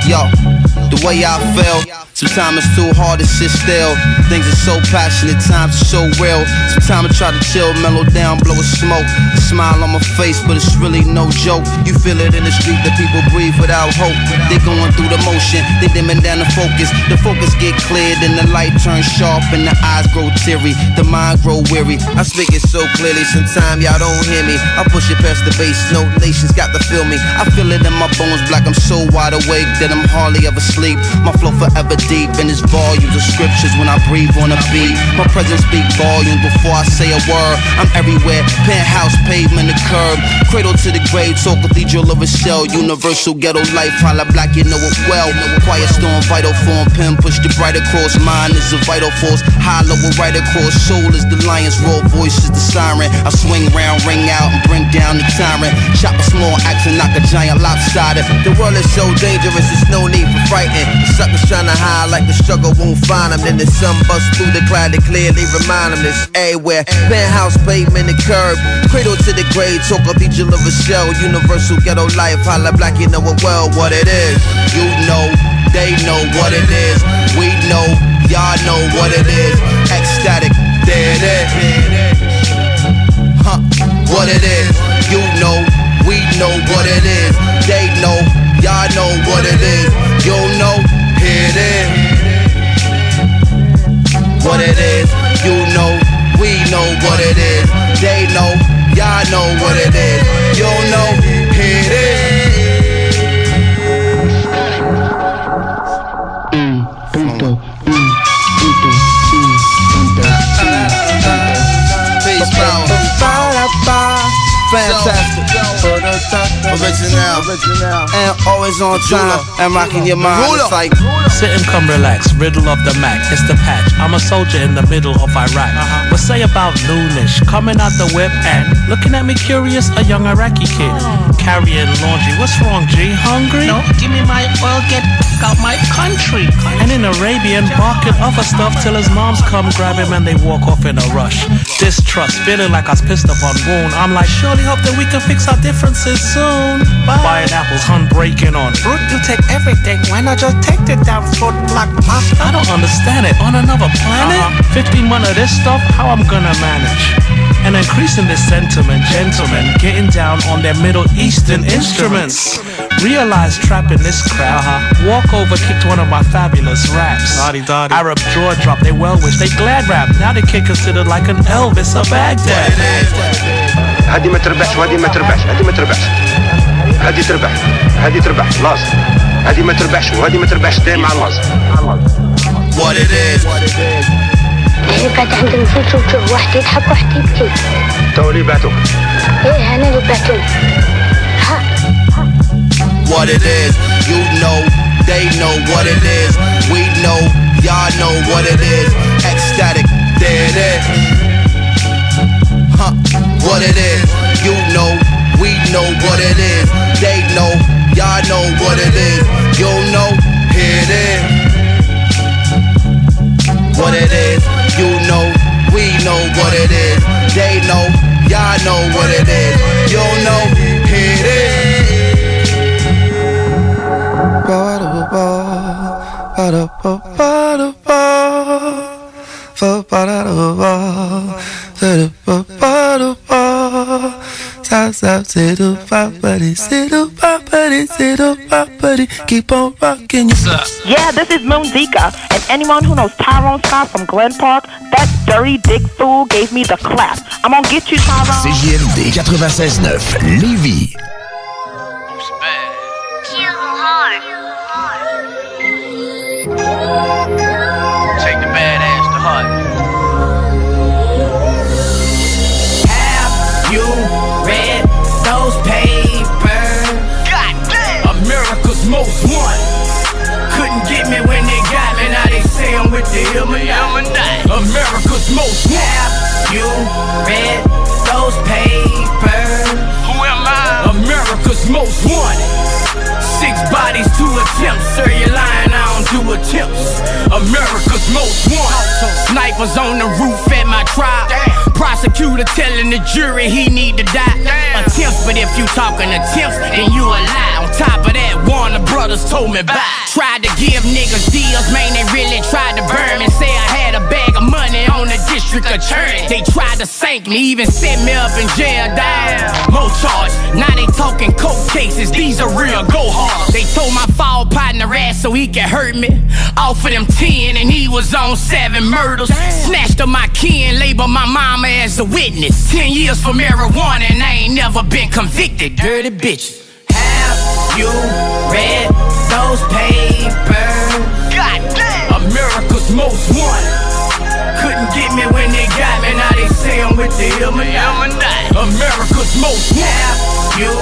Yo, the way I felt. Sometimes it's too hard to sit still. Things are so passionate, times are so real. Sometimes I try to chill, mellow down, blow a smoke. A smile on my face, but it's really no joke. You feel it in the street that people breathe without hope. They going through the motion, they dimming down the focus. The focus get cleared and the light turns sharp and the eyes grow teary. The mind grow weary. I speak it so clearly, sometimes y'all don't hear me. I push it past the base, no nations got to feel me. I feel it in my bones, black. I'm so wide awake that I'm hardly ever sleep. My flow forever deep in its volumes of scriptures when I breathe on a beat. My presence speak volumes before I say a word. I'm everywhere, penthouse, pavement, the curb. Cradle to the grave, so cathedral of a shell. Universal ghetto life, holla black, you know it well. Quiet storm, vital form, pen push the bright across. Mind is a vital force, hollow right across. Soul is the lion's roar, voice is the siren. I swing round, ring out, and bring down the tyrant. Chop a small axe and knock a giant lopsided. The world is so dangerous, there's no need for frightened. The suckers trying to hide like the struggle won't find them. Then the sun bust through the cloud to clearly remind them this everywhere. Penthouse, pavement, and curb. Cradle to the grave, talk cathedral of a shell. Universal ghetto life, holla black, you know it well what it is. You know, they know what it is. We know, y'all know what it is. Ecstatic, there it is. Huh, what it is. You know, we know what it is. They know, y'all know what it is. What it is. You know, we know what it is. They know, y'all know what it is. You know, Original. And always on time. And rocking your mind. It's like. Sit and come relax, riddle of the Mac, it's the patch. I'm a soldier in the middle of Iraq. Uh-huh. What say about noonish, coming out the whip and looking at me curious, a young Iraqi kid. Oh. Carrying laundry, what's wrong, G? Hungry? No, give me my oil, get out my country. And in Arabian, barking other stuff till his moms come grab him and they walk off in a rush. Distrust, feeling like I was pissed up on wound. I'm like, surely hope that we can fix our differences soon. Buying apples, hun breaking on. Fruit, you take everything, why not just take the damn fruit like pasta? I don't understand it. On another planet? 15 months of this stuff, how I'm gonna manage? And increasing this sentiment, gentlemen, getting down on their Middle Eastern instruments. Realize trapping this crowd. Walk over, kicked one of my fabulous raps. Arab jaw drop, they well wish, they glad rap. Now they get considered like an Elvis of Baghdad. هذه ما تربحش وهذه ما تربحش هذه ما تربحش هذه تربح هذه تربح لاز هذه ما تربحش وهذه ما تربحش دايما مع اللاز What it is. يعني كانت عند نفوس وتشوف واحد يضحك واحد يبكي تو اللي بعتوك إيه أنا اللي بعتوني What it is. You know, they know what it is. We know, y'all know what it is. Ecstatic, there it is. Huh, what it is. You know, we know what it is. They know, y'all know what it is. You know, here it is. What it is. You know, we know what it is. They know, y'all know what it is. You know, here it is. Keep on rocking you. Yeah, this is Moon Zika. And anyone who knows Tyrone Scott from Glen Park, that dirty dick fool gave me the clap. I'm gonna get you, Tyrone. CJMD 96.9 Lévis. Take the Illuminati. America's most wanted. Have you read those papers? Who am I? America's most wanted. Six bodies, two attempts. Sir, you're lying. I don't do attempts. America's most wanted. Snipers on the roof at my trial. Prosecutor telling the jury he need to die. Attempts, but if you talking attempts, then you a lie. On top of that, Warner Brothers told me bye. Tried to give niggas deals, man, they really tried to burn me. Say I had a bag of money on the district attorney. They tried to sink me, even set me up in jail. Damn, more charge. Now they talking coke cases. These are real go hard. They told my fall partner ass so he could hurt me. Offered them 10 and he was on seven murders. Snatched up my key and labeled my mama as a witness. 10 years for marijuana and I ain't never been convicted. Dirty bitches. Have you read those papers? God damn. America's most wanted. Couldn't get me when they got me, now they say I'm with the Illuminati. America's most wanted. Have you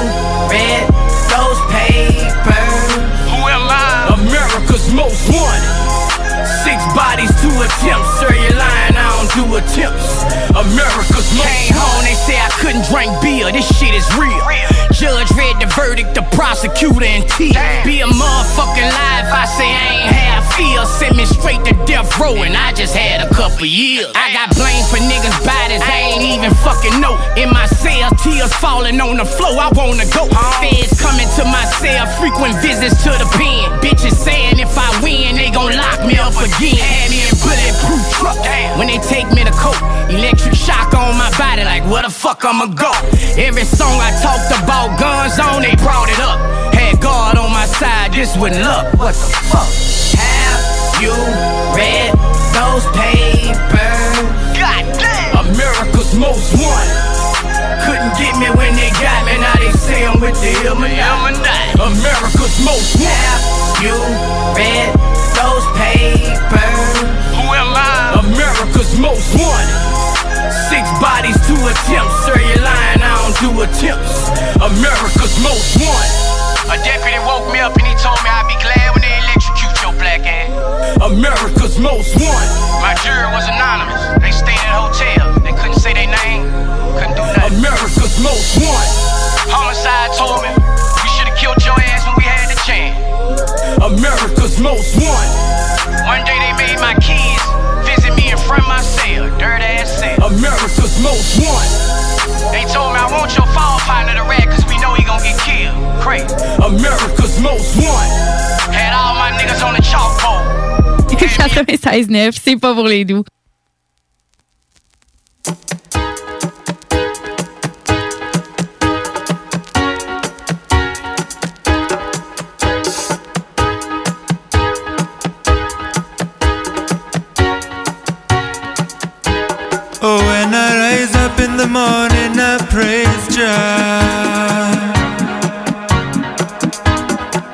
read those papers? Who am I? America's most wanted. Six bodies, two attempts. Sir, you're lying, Do attempts. America's most Came home, they say I couldn't drink beer. This shit is real. Judge read the verdict, the prosecutor in tears. Be a motherfucking lie if I say I ain't have fear. Send me straight to death row, and I just had a couple years. I got blamed for niggas' bodies, I ain't even fucking know. In my cell, tears falling on the floor, I wanna go. Feds coming to my cell, frequent visits to the pen. Bitches saying if I win, they gon' lock me up again. Had me in bulletproof truck. When they take me to court, electric shock on my body, like where the fuck I'ma go? Every song I talked about guns on, they brought it up. Had God on my side, this with luck. What the fuck? Have you read those papers? God damn! America's most wanted. Couldn't get me when they got me, now they say I'm with the Illuminati. America's most wanted. Have you read those papers? America's most wanted. Six bodies, two attempts. Sir, you're lying, I don't do attempts. America's most wanted. A deputy woke me up and he told me I'd be glad when they electrocute your black ass. America's most wanted. My jury was anonymous. They stayed at hotels. They couldn't say their name, couldn't do nothing. America's most wanted. Homicide told me we should have killed your ass when we had the chance. America's most wanted. One day they dirt ass cell. America's most wanted. They told me I want your fall partner to rat cause we know he gon' get killed. Crazy. America's most wanted. Had all my niggas on the chalkboard. 96.9, c'est pas pour les doux.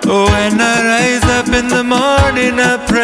When I rise up in the morning, I praise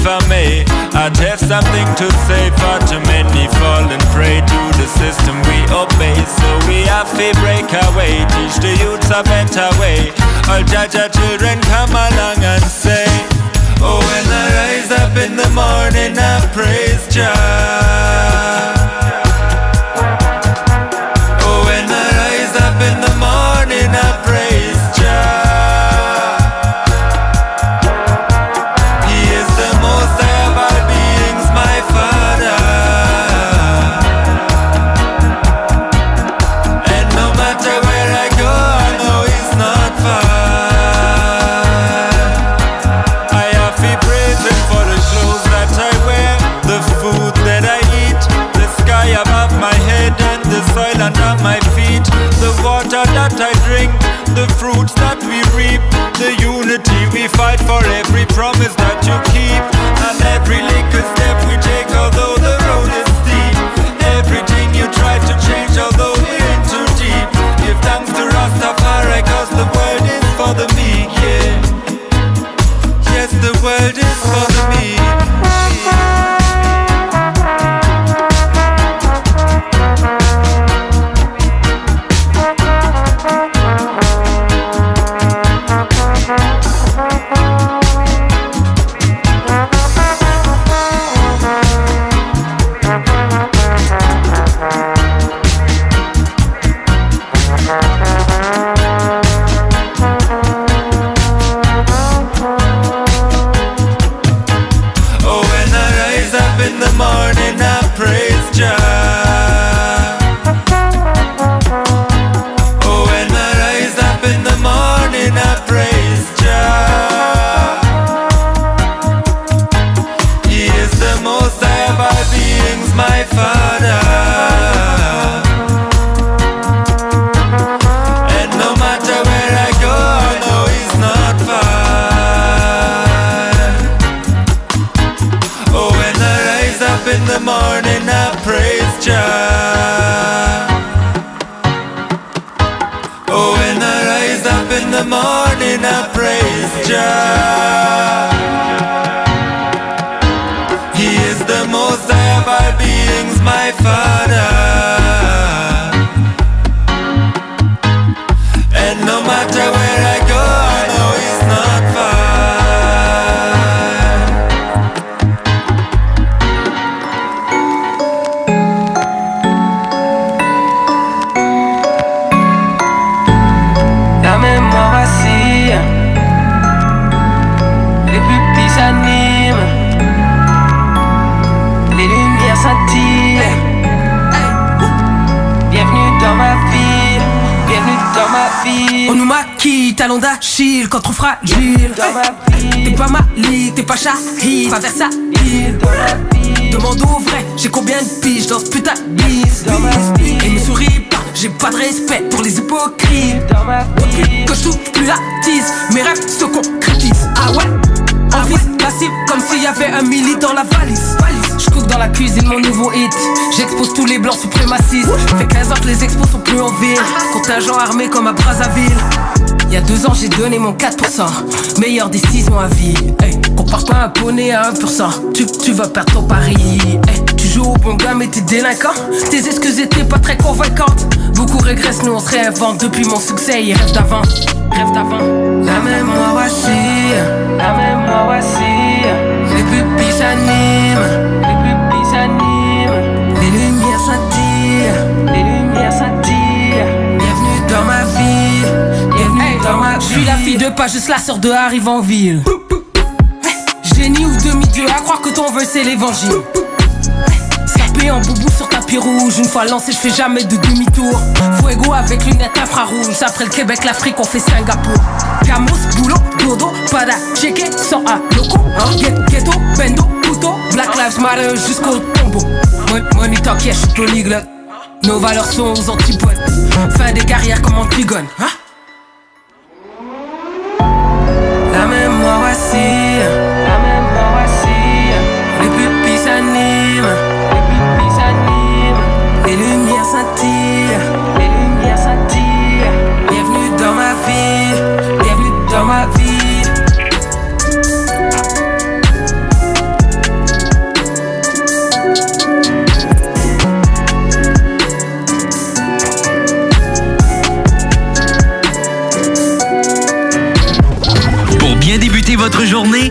If I may, I'd have something to say For too many fall and pray to the system we obey. So we have to break away Teach the youths a better way. All Jaja children come along and say Oh, when I rise up in the morning, I praise Jah. Fight for, every promise that you keep, quand trop fragile. T'es pas Malik, t'es pas Shahid, pas versatile. Demande au vrai, j'ai combien de piges dans ce putain de bise. Et me souris pas, j'ai pas de respect pour les hypocrites. Depuis que je touche plus la tise, mes rêves se concrétisent. Ah ouais, on vise la cible comme s'il y avait un milli dans la valise. Je cook dans la cuisine mon nouveau hit. J'expose tous les blancs suprémacistes. Fait 15 ans que les expos sont plus en ville. Contingent armé comme à Brazzaville. Il y a deux ans, j'ai donné mon 4%. Meilleure décision à vie. Hey, compare pas un poney à 1%. Tu, tu vas perdre ton pari. Tu joues au bon gars, mais t'es délinquant. Tes excuses étaient pas très convaincantes. Beaucoup régressent, nous on se réinvente. Depuis mon succès, rêvent d'avant. Rêve d'avant. La mémoire vacille. La mémoire vacille. Les pupilles s'animent. Je suis la fille de pas juste la sœur de arrive en ville. Génie ou demi-dieu, à croire que ton vœu c'est l'évangile. Sapé en boubou sur tapis rouge, une fois lancé, je fais jamais de demi-tour. Fuego avec lunettes infrarouges, après le Québec, l'Afrique, on fait Singapour. Camos, boulot, dodo, pada, checké, sans à loco. Hein? Ghet- Ghetto, bendo, couteau, Black Lives Matter jusqu'au tombeau. Mon- Money talk, yeah, je suis. Nos valeurs sont aux antipodes. Fin des carrières comme Antigone.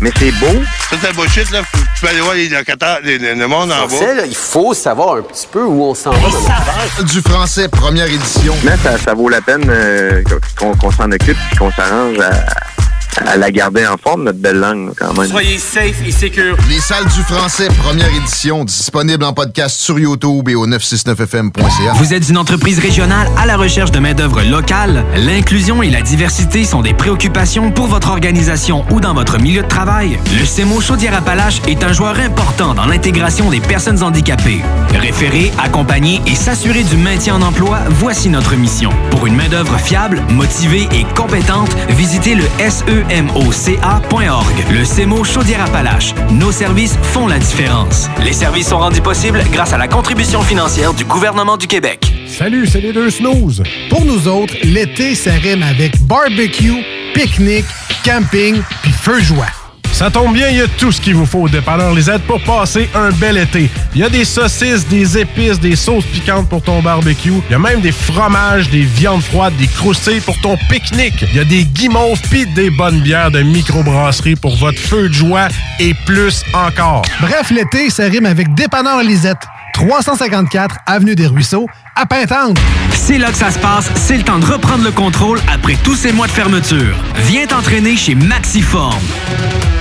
mais c'est beau. Ça, c'est de bullshit, là. Tu peux aller voir les locataires, le monde en bas. Français, là, il faut savoir un petit peu où on s'en va dans. Du français, première édition. Mais ça, ça vaut la peine euh, qu'on qu'on s'en occupe et qu'on s'arrange à, à la garder en forme, notre belle langue, quand même. Soyez safe et secure. Les salles du français, première édition, disponible en podcast sur YouTube et au 969fm.ca. Vous êtes une entreprise régionale à la recherche de main-d'œuvre locale? L'inclusion et la diversité sont des préoccupations pour votre organisation ou dans votre milieu de travail? Le CEMO Chaudière-Appalaches est un joueur important dans l'intégration des personnes handicapées. Référer, accompagner et s'assurer du maintien en emploi, voici notre mission. Pour une main-d'œuvre fiable, motivée et compétente, visitez le semoca.org. Le CEMO Chaudière-Appalaches. Nos services font la différence. Les services sont rendus possibles grâce à la contribution financière du gouvernement du Québec. Salut, c'est les deux snooze. Pour nous autres, l'été, ça rime avec barbecue, pique-nique, camping puis feu joie. Ça tombe bien, il y a tout ce qu'il vous faut au dépanneur Lisette pour passer un bel été. Il y a des saucisses, des épices, des sauces piquantes pour ton barbecue. Il y a même des fromages, des viandes froides, des croustilles pour ton pique-nique. Il y a des guimauves pis des bonnes bières de microbrasserie pour votre feu de joie et plus encore. Bref, l'été, ça rime avec dépanneur Lisette. 354 Avenue des Ruisseaux, à Pintante. C'est là que ça se passe, c'est le temps de reprendre le contrôle après tous ces mois de fermeture. Viens t'entraîner chez Maxiform.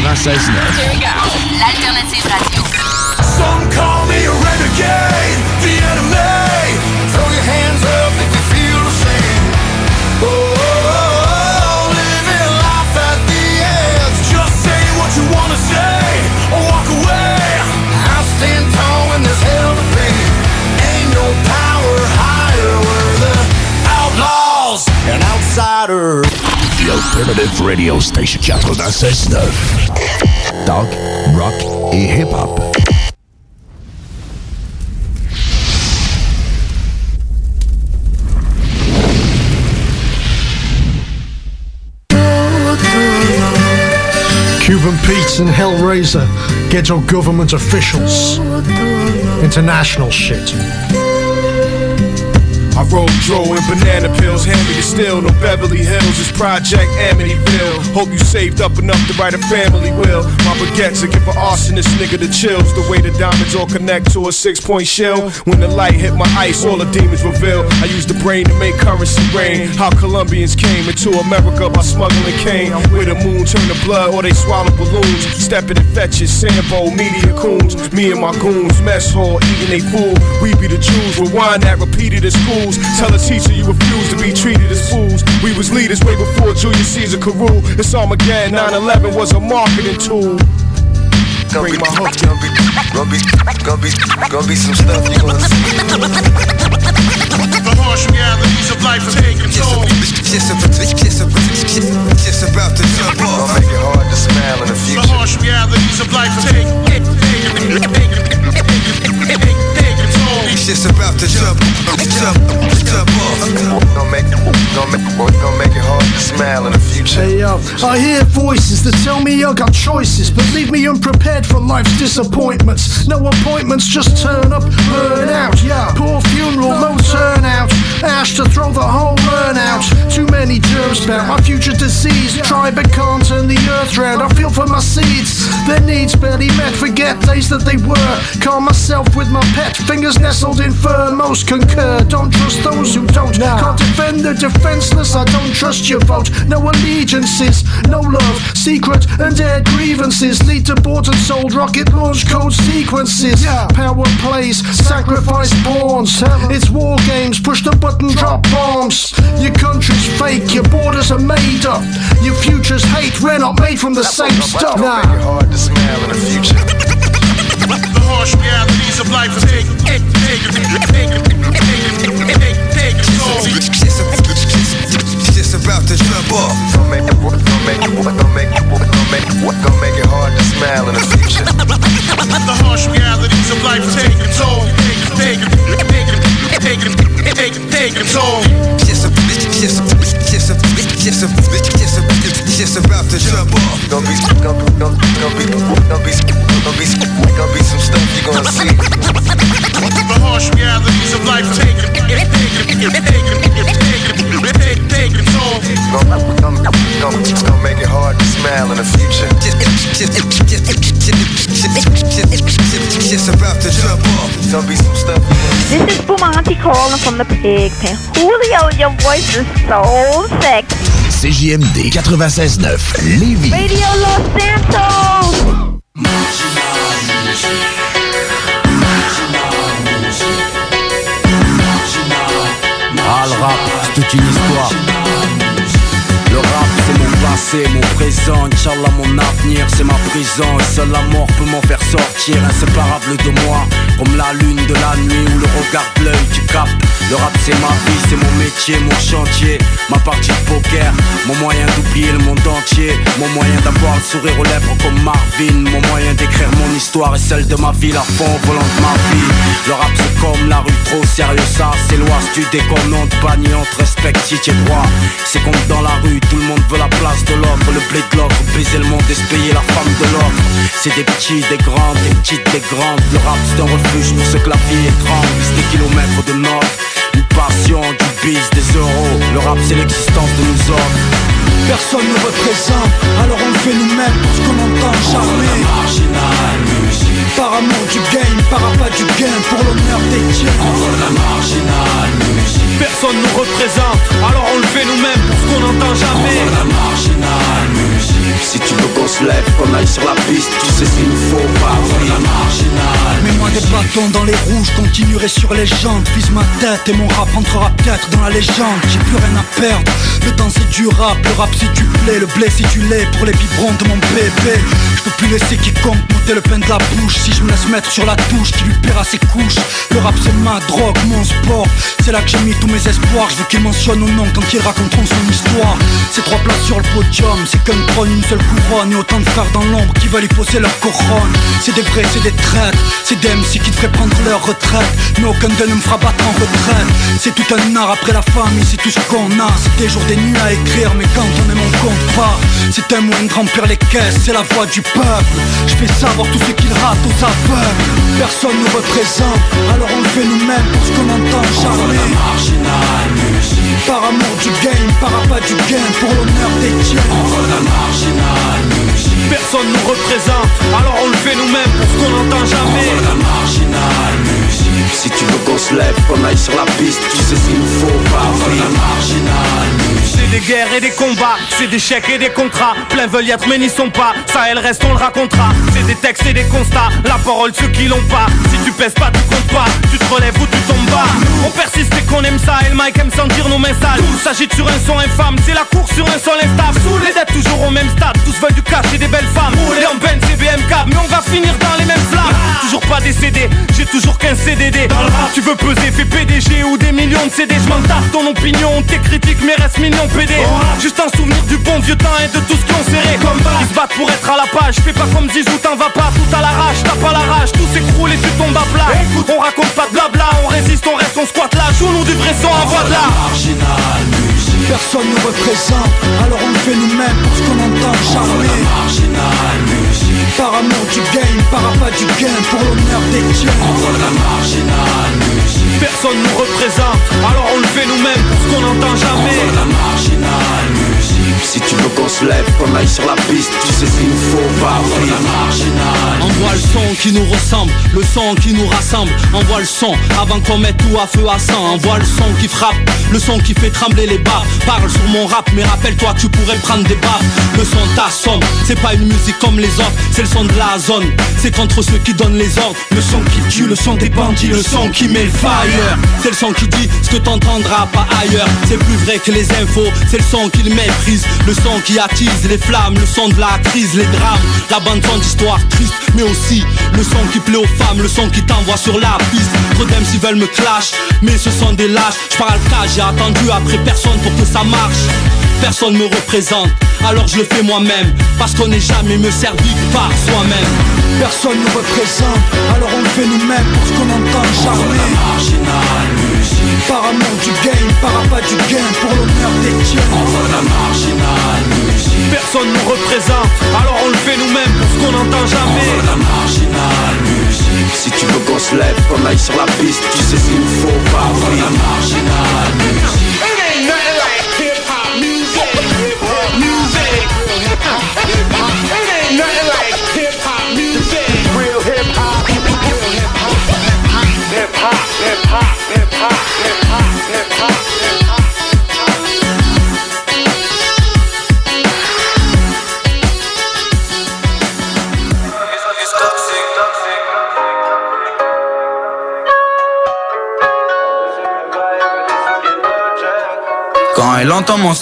96.9. L'alternative radio. Some call me a renegade, the enemy. Throw your hands up if you feel the same. Oh, oh, oh, living life at the edge. Just say what you wanna say or walk away. I'll stand tall when there's hell to pay. Ain't no power higher. We're the outlaws and outsiders. The Alternative Radio Station 96.9. Talk, rock et hip-hop. Cuban Pete and Hellraiser, get your government officials, international shit. I roll dro and banana pills, hand me the still. No Beverly Hills, it's Project Amityville. Hope you saved up enough to write a family will. My baguettes will give an arsonist nigga the chills. The way the diamonds all connect to a six point shell. When the light hit my ice, all the demons reveal. I use the brain to make currency rain. How Colombians came into America by smuggling cane. Where the moon turned to blood or they swallow balloons. Stepping in fetches, Sambo, media coons. Me and my goons, mess hall, eating they food. We be the Jews, rewind that, repeated at schools. Tell a teacher you refuse to be treated as fools. We was leaders way before Julius Caesar could rule. It's Armageddon, 9-11 was a marketing tool. Bring my hook. Gonna be, gonna be, gonna be, gonna be some stuff you gonna see. The harsh realities of life are taking toll. Just, about- just, just, just about to jump off. Gonna make it hard to smile in the future. The harsh realities of life are taking toll. Just about to jump, jump, jump off. Gonna make, gonna make, gonna make it hard to smile in the future. Hey yo, I hear voices that tell me I got choices, but leave me unprepared for life's disappointments. No appointments, just turn up, burn out. Yeah, poor funeral, low turnout. Ash to throw the whole burn out. Too many germs about my future disease. Try but can't turn the earth round. I feel for my seeds, their needs barely met. Forget days that they were. Calm myself with my pet. Fingers nestled in fur, most concur. Don't trust those who don't. Can't defend the defenseless. I don't trust your vote. No allegiances, no love. Secret and aired grievances lead to bought and sold rocket launch code sequences. Power plays, sacrifice pawns. It's war games, push the button, drop bombs. Your country's fake, your borders are made up. Your future's hate, we're not made from the same stuff. Make it hard to smile in the future. The harsh realities of life is taking, taking, taking, taking, taking, taking, taking toll. Just about to jump off. Don't make it, don't make it, don't make it, don't make it, don't make it hard to smile in the picture. The harsh realities of life is taking toll. Taking, taking, taking, taking, taking, taking toll. Just a, just a, just a about to jump off. Be, be, be, be, be some stuff you gonna see. The harsh realities of life This is Bumanti calling from the pig pen. Julio, your voice is so sexy. CJMD 96.9 Lévis. Radio Los Santos. Ah, le rap, c'est toute une histoire. Le rap, c'est mon passé, mon présent. Inch'Allah, mon avenir, c'est ma prison. Et seul la mort peut m'en faire sortir, inséparable de moi. Comme la lune de la nuit ou le regard l'œil qui capte. Le rap, c'est ma vie, c'est mon métier, mon chantier. Ma partie de poker, mon moyen d'oublier le monde entier. Mon moyen d'avoir le sourire aux lèvres comme Marvin. Mon moyen d'écrire mon histoire et celle de ma ville à fond au volant de ma vie. Le rap, c'est comme la rue, trop sérieux, ça s'éloigne. Tu déconnes, on te banni, on te respecte si tu es droit. C'est comme dans la rue, tout le monde veut la place de l'autre. Le blé de l'autre, baiser le monde et se payer la femme de l'autre. C'est des petits, des grands, des petites, des grandes. Le rap, c'est un refuge pour ceux que la vie est grande. C'est des kilomètres de nord. Une passion, du bis, des euros. Le rap, c'est l'existence de nous autres. Personne ne représente, alors on le fait nous-mêmes parce qu'on entend jamais Par amour du game, par appât du gain, pour l'honneur des tiens la marginale musique Personne nous représente, alors on le fait nous-mêmes pour ce qu'on n'entend jamais la marginale musique Si tu veux qu'on se lève, qu'on aille sur la piste. Tu sais ce qu'il nous faut pas la marginale. Mets-moi des bâtons dans les roues, je continuerai sur les jantes. Vise ma tête et mon rap entrera peut-être dans la légende. J'ai plus rien à perdre, le temps c'est du rap. Le rap si tu plais, le blé si tu l'es Pour les biberons de mon bébé. Je peux plus laisser quiconque monter le pain de la bouche. Si je me laisse mettre sur la touche, qui lui paiera ses couches. Le rap c'est ma drogue, mon sport. C'est là que j'ai mis tous mes espoirs. Je veux qu'il mentionne au nom quand ils raconteront son histoire. C'est trois places sur le podium, c'est qu'un trône, une seule couronne autant de frères dans l'ombre qui veulent y poser leur couronne. C'est des vrais, c'est des traîtres C'est des MC qui devraient prendre leur retraite. Mais aucun d'eux ne me fera battre en retraite. C'est tout un art après la famille, c'est tout ce qu'on a. C'est des jours, des nuits à écrire Mais quand on est mon compte pas. C'est un moyen de remplir les caisses, c'est la voix du peuple. Je fais savoir tout ce qu'ils ratent aux aveugles. Personne nous représente, alors on le fait nous-mêmes Parce qu'on entend musique. Par amour du game, par appât du gain Pour l'honneur des tiens. La marginale Personne nous représente, alors on le fait nous-mêmes pour ce qu'on n'entend jamais. La marginale musique. Si tu veux qu'on se lève, qu'on aille sur la piste Tu sais ce qu'il nous faut pas la marginale musique C'est des guerres et des combats, c'est des chèques et des contrats. Plein veulent y être mais n'y sont pas, ça elle reste on le racontera. C'est des textes et des constats, la parole ceux qui l'ont pas. Si tu pèses pas tu comptes pas, tu te relèves ou tu tombes bas On persiste et qu'on aime ça. Et le mic aime sentir nos mains sales. Tout s'agit sur un son infâme, c'est la course sur un sol instable. Sous les dettes toujours au même stade, tous veulent du cash et des belles femmes. Les en Benz et BMK, mais on va finir dans les mêmes flammes. Toujours pas décédé, j'ai toujours qu'un CDD Tu veux peser, fais PDG ou des millions de CD Je m'en tape ton opinion, tes critiques mais reste mignon PD Juste un souvenir du bon vieux temps et de tout ce qui ont serré Ils se battent pour être à la page, fais pas comme Zizou, t'en vas pas Tout à l'arrache, t'as pas la rage, tout s'écroule et tu tombes à plat. On raconte pas de blabla, on résiste, on reste, on squatte là Joue-nous du vrai son à voix de musique. Personne nous représente, alors on le fait nous-mêmes Parce qu'on entend musique Par amour du game, par appât du gain Pour l'honneur des tiens. La marginale musique. Personne nous représente, alors on le fait nous-mêmes pour ce qu'on n'entend jamais. La marginale musique Si tu veux qu'on se lève, qu'on aille sur la piste Tu sais ce qu'il nous faut pas la marginale Envoie le son qui nous ressemble, le son qui nous rassemble Envoie le son avant qu'on mette tout à feu à sang Envoie le son qui frappe, le son qui fait trembler les baffes Parle sur mon rap, mais rappelle-toi tu pourrais prendre des baffes Le son t'assomme, c'est pas une musique comme les autres C'est le son de la zone, c'est contre ceux qui donnent les ordres Le son qui tue, le son des bandits, le son qui met le fire C'est le son qui dit ce que t'entendras pas ailleurs C'est plus vrai que les infos, c'est le son qui le méprise Le son qui attise les flammes, le son de la crise, les drames. La bande son d'histoire triste, mais aussi le son qui plaît aux femmes, le son qui t'envoie sur la piste. Trop s'ils veulent me clash, mais ce sont des lâches. Je parle cas, j'ai attendu après personne pour que ça marche Personne me représente, alors je le fais moi-même Parce qu'on n'est jamais mieux servi que par soi-même. Personne nous représente, alors on le fait nous-mêmes Parce qu'on entend musique. Par amour du game, par appât du gain Pour l'honneur des tiens. La marginale musique. Personne nous représente, alors on le fait nous-mêmes pour ce qu'on n'entend jamais. La marginale musique. Si tu veux qu'on se lève, qu'on aille sur la piste Tu sais ce qu'il nous faut pas la marginale musique Quand elle entend mon.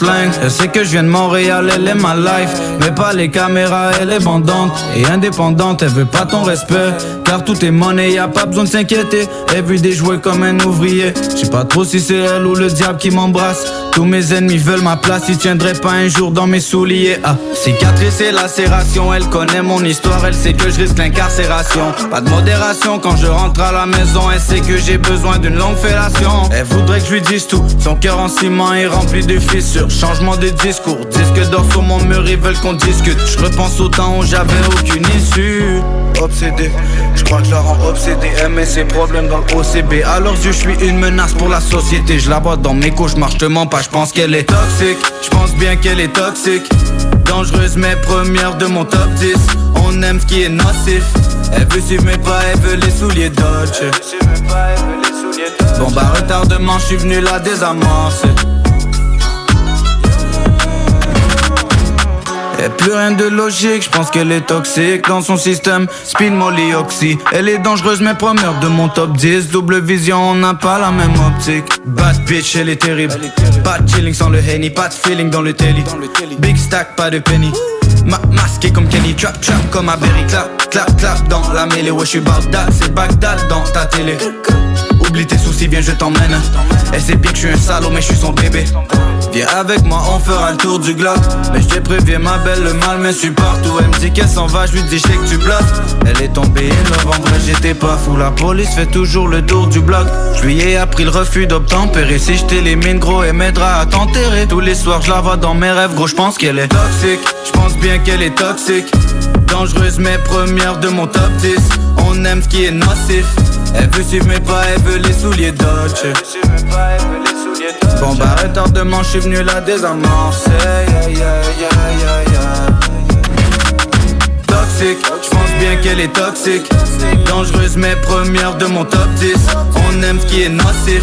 Elle sait que je viens de Montréal, elle est ma life. Mais pas les caméras, elle est bandante. Et indépendante, elle veut pas ton respect. Car tout est monnaie, y a pas besoin de s'inquiéter. Everyday jouer comme un ouvrier. Je sais pas trop si c'est elle ou le diable qui m'embrasse. Tous mes ennemis veulent ma place, ils tiendraient pas un jour dans mes souliers. Ah, cicatrice et lacération, elle connaît mon histoire, elle sait que je risque l'incarcération. Pas de modération quand je rentre à la maison, elle sait que j'ai besoin d'une longue fellation. Elle voudrait que je lui dise tout, son cœur en ciment est rempli de fissures. Changement de discours, disque d'or sur mon mur, ils veulent qu'on discute. Je repense au temps où j'avais aucune issue. Obsédé, je crois que je la rends obsédée. Aimer ses problèmes dans le OCB. À leurs yeux, je suis une menace pour la société. Je la vois dans mes cauchemars, je te mens pas, je pense qu'elle est toxique. Je pense bien qu'elle est toxique. Dangereuse, mais première de mon top 10. On aime ce qui est nocif. Elle veut suivre mes pas, elle veut les souliers Dodge. Bon bah retardement, je suis venu la désamorcer. Y'a plus rien de logique, je pense qu'elle est toxique dans son système. Spin molly oxy, elle est dangereuse mais première de mon top 10. Double vision, on n'a pas la même optique. Bad bitch, elle est terrible. De chilling sans le henny, pas feeling dans le télé. Big stack, pas de penny. Ma masqué comme Kenny, trap trap comme à clap clap clap dans la mêlée. Ouais, je suis Bagdad, c'est Bagdad dans ta télé. Oublie tes soucis, viens, je t'emmène. Elle sait bien que je suis un salaud, mais je suis son bébé. Viens avec moi, on fera le tour du globe. Mais je te préviens, ma belle, le mal me suit partout. Elle me dit qu'elle s'en va, je lui dis, que tu bluffes. Elle est tombée novembre, j'étais pas fou. La police fait toujours le tour du bloc. Je lui ai appris le refus d'obtempérer. Si je t'élimine, gros, elle m'aidera à t'enterrer. Tous les soirs, je la vois dans mes rêves, gros, je pense qu'elle est toxique. Je pense bien qu'elle est toxique. Dangereuse, mais première de mon top 10. On aime ce qui est nocif. Elle veut suivre mes pas, elle veut les souliers Dodge. Bon bah retardement, je suis venu la désamorcer. Yeah, yeah, yeah, yeah, yeah. Toxique, je pense bien qu'elle est toxique. Dangereuse, mais première de mon top 10. On aime ce qui est nocif.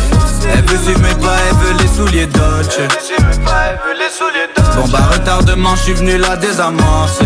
Elle veut suivre mes pas, elle veut les souliers Dodge. Bon bah retardement, je suis venu la désamorcer.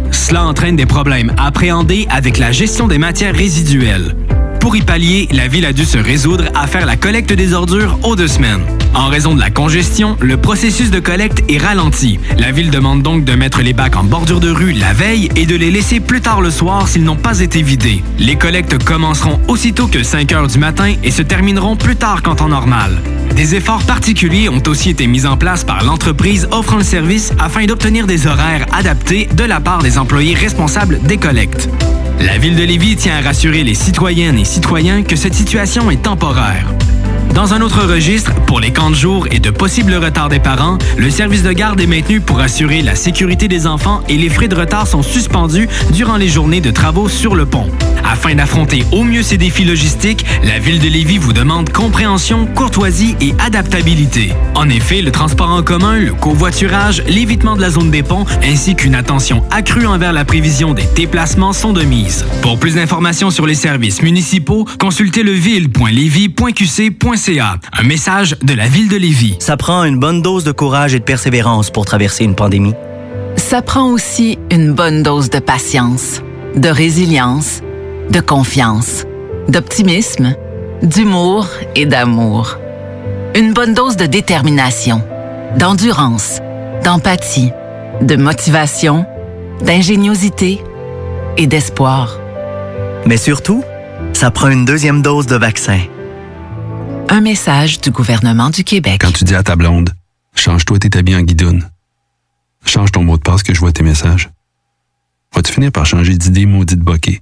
Cela entraîne des problèmes appréhendés avec la gestion des matières résiduelles. Pour y pallier, la ville a dû se résoudre à faire la collecte des ordures aux deux semaines. En raison de la congestion, le processus de collecte est ralenti. La ville demande donc de mettre les bacs en bordure de rue la veille et de les laisser plus tard le soir s'ils n'ont pas été vidés. Les collectes commenceront aussitôt que 5 heures du matin et se termineront plus tard qu'en temps normal. Des efforts particuliers ont aussi été mis en place par l'entreprise offrant le service afin d'obtenir des horaires adaptés de la part des employés responsables des collectes. La ville de Lévis tient à rassurer les citoyennes et citoyens que cette situation est temporaire. Dans un autre registre, pour les camps de jour et de possibles retards des parents, le service de garde est maintenu pour assurer la sécurité des enfants et les frais de retard sont suspendus durant les journées de travaux sur le pont. Afin d'affronter au mieux ces défis logistiques, la ville de Lévis vous demande compréhension, courtoisie et adaptabilité. En effet, le transport en commun, le covoiturage, l'évitement de la zone des ponts ainsi qu'une attention accrue envers la prévision des déplacements sont de mise. Pour plus d'informations sur les services municipaux, consultez leville.lévis.qc.ca. Un message de la ville de Lévis. Ça prend une bonne dose de courage et de persévérance pour traverser une pandémie. Ça prend aussi une bonne dose de patience, de résilience, de confiance, d'optimisme d'humour et d'amour. Une bonne dose de détermination, d'endurance, d'empathie, de motivation, d'ingéniosité et d'espoir. Mais surtout, ça prend une deuxième dose de vaccin. Un message du gouvernement du Québec. Quand tu dis à ta blonde, change-toi tes habits en guidoune. Change ton mot de passe que je vois tes messages. Vas-tu finir par changer d'idée maudite bokeh?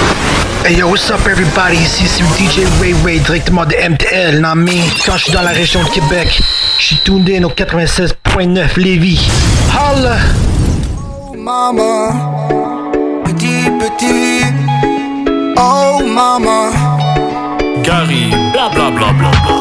Hey yo, what's up everybody? Ici c'est DJ Ray Ray directement de MTL, non mais quand je suis dans la région de Québec, je suis tuned in au 96.9 Lévis. Holla! Mama, petit petit, oh mama. Gary, bla bla bla bla bla.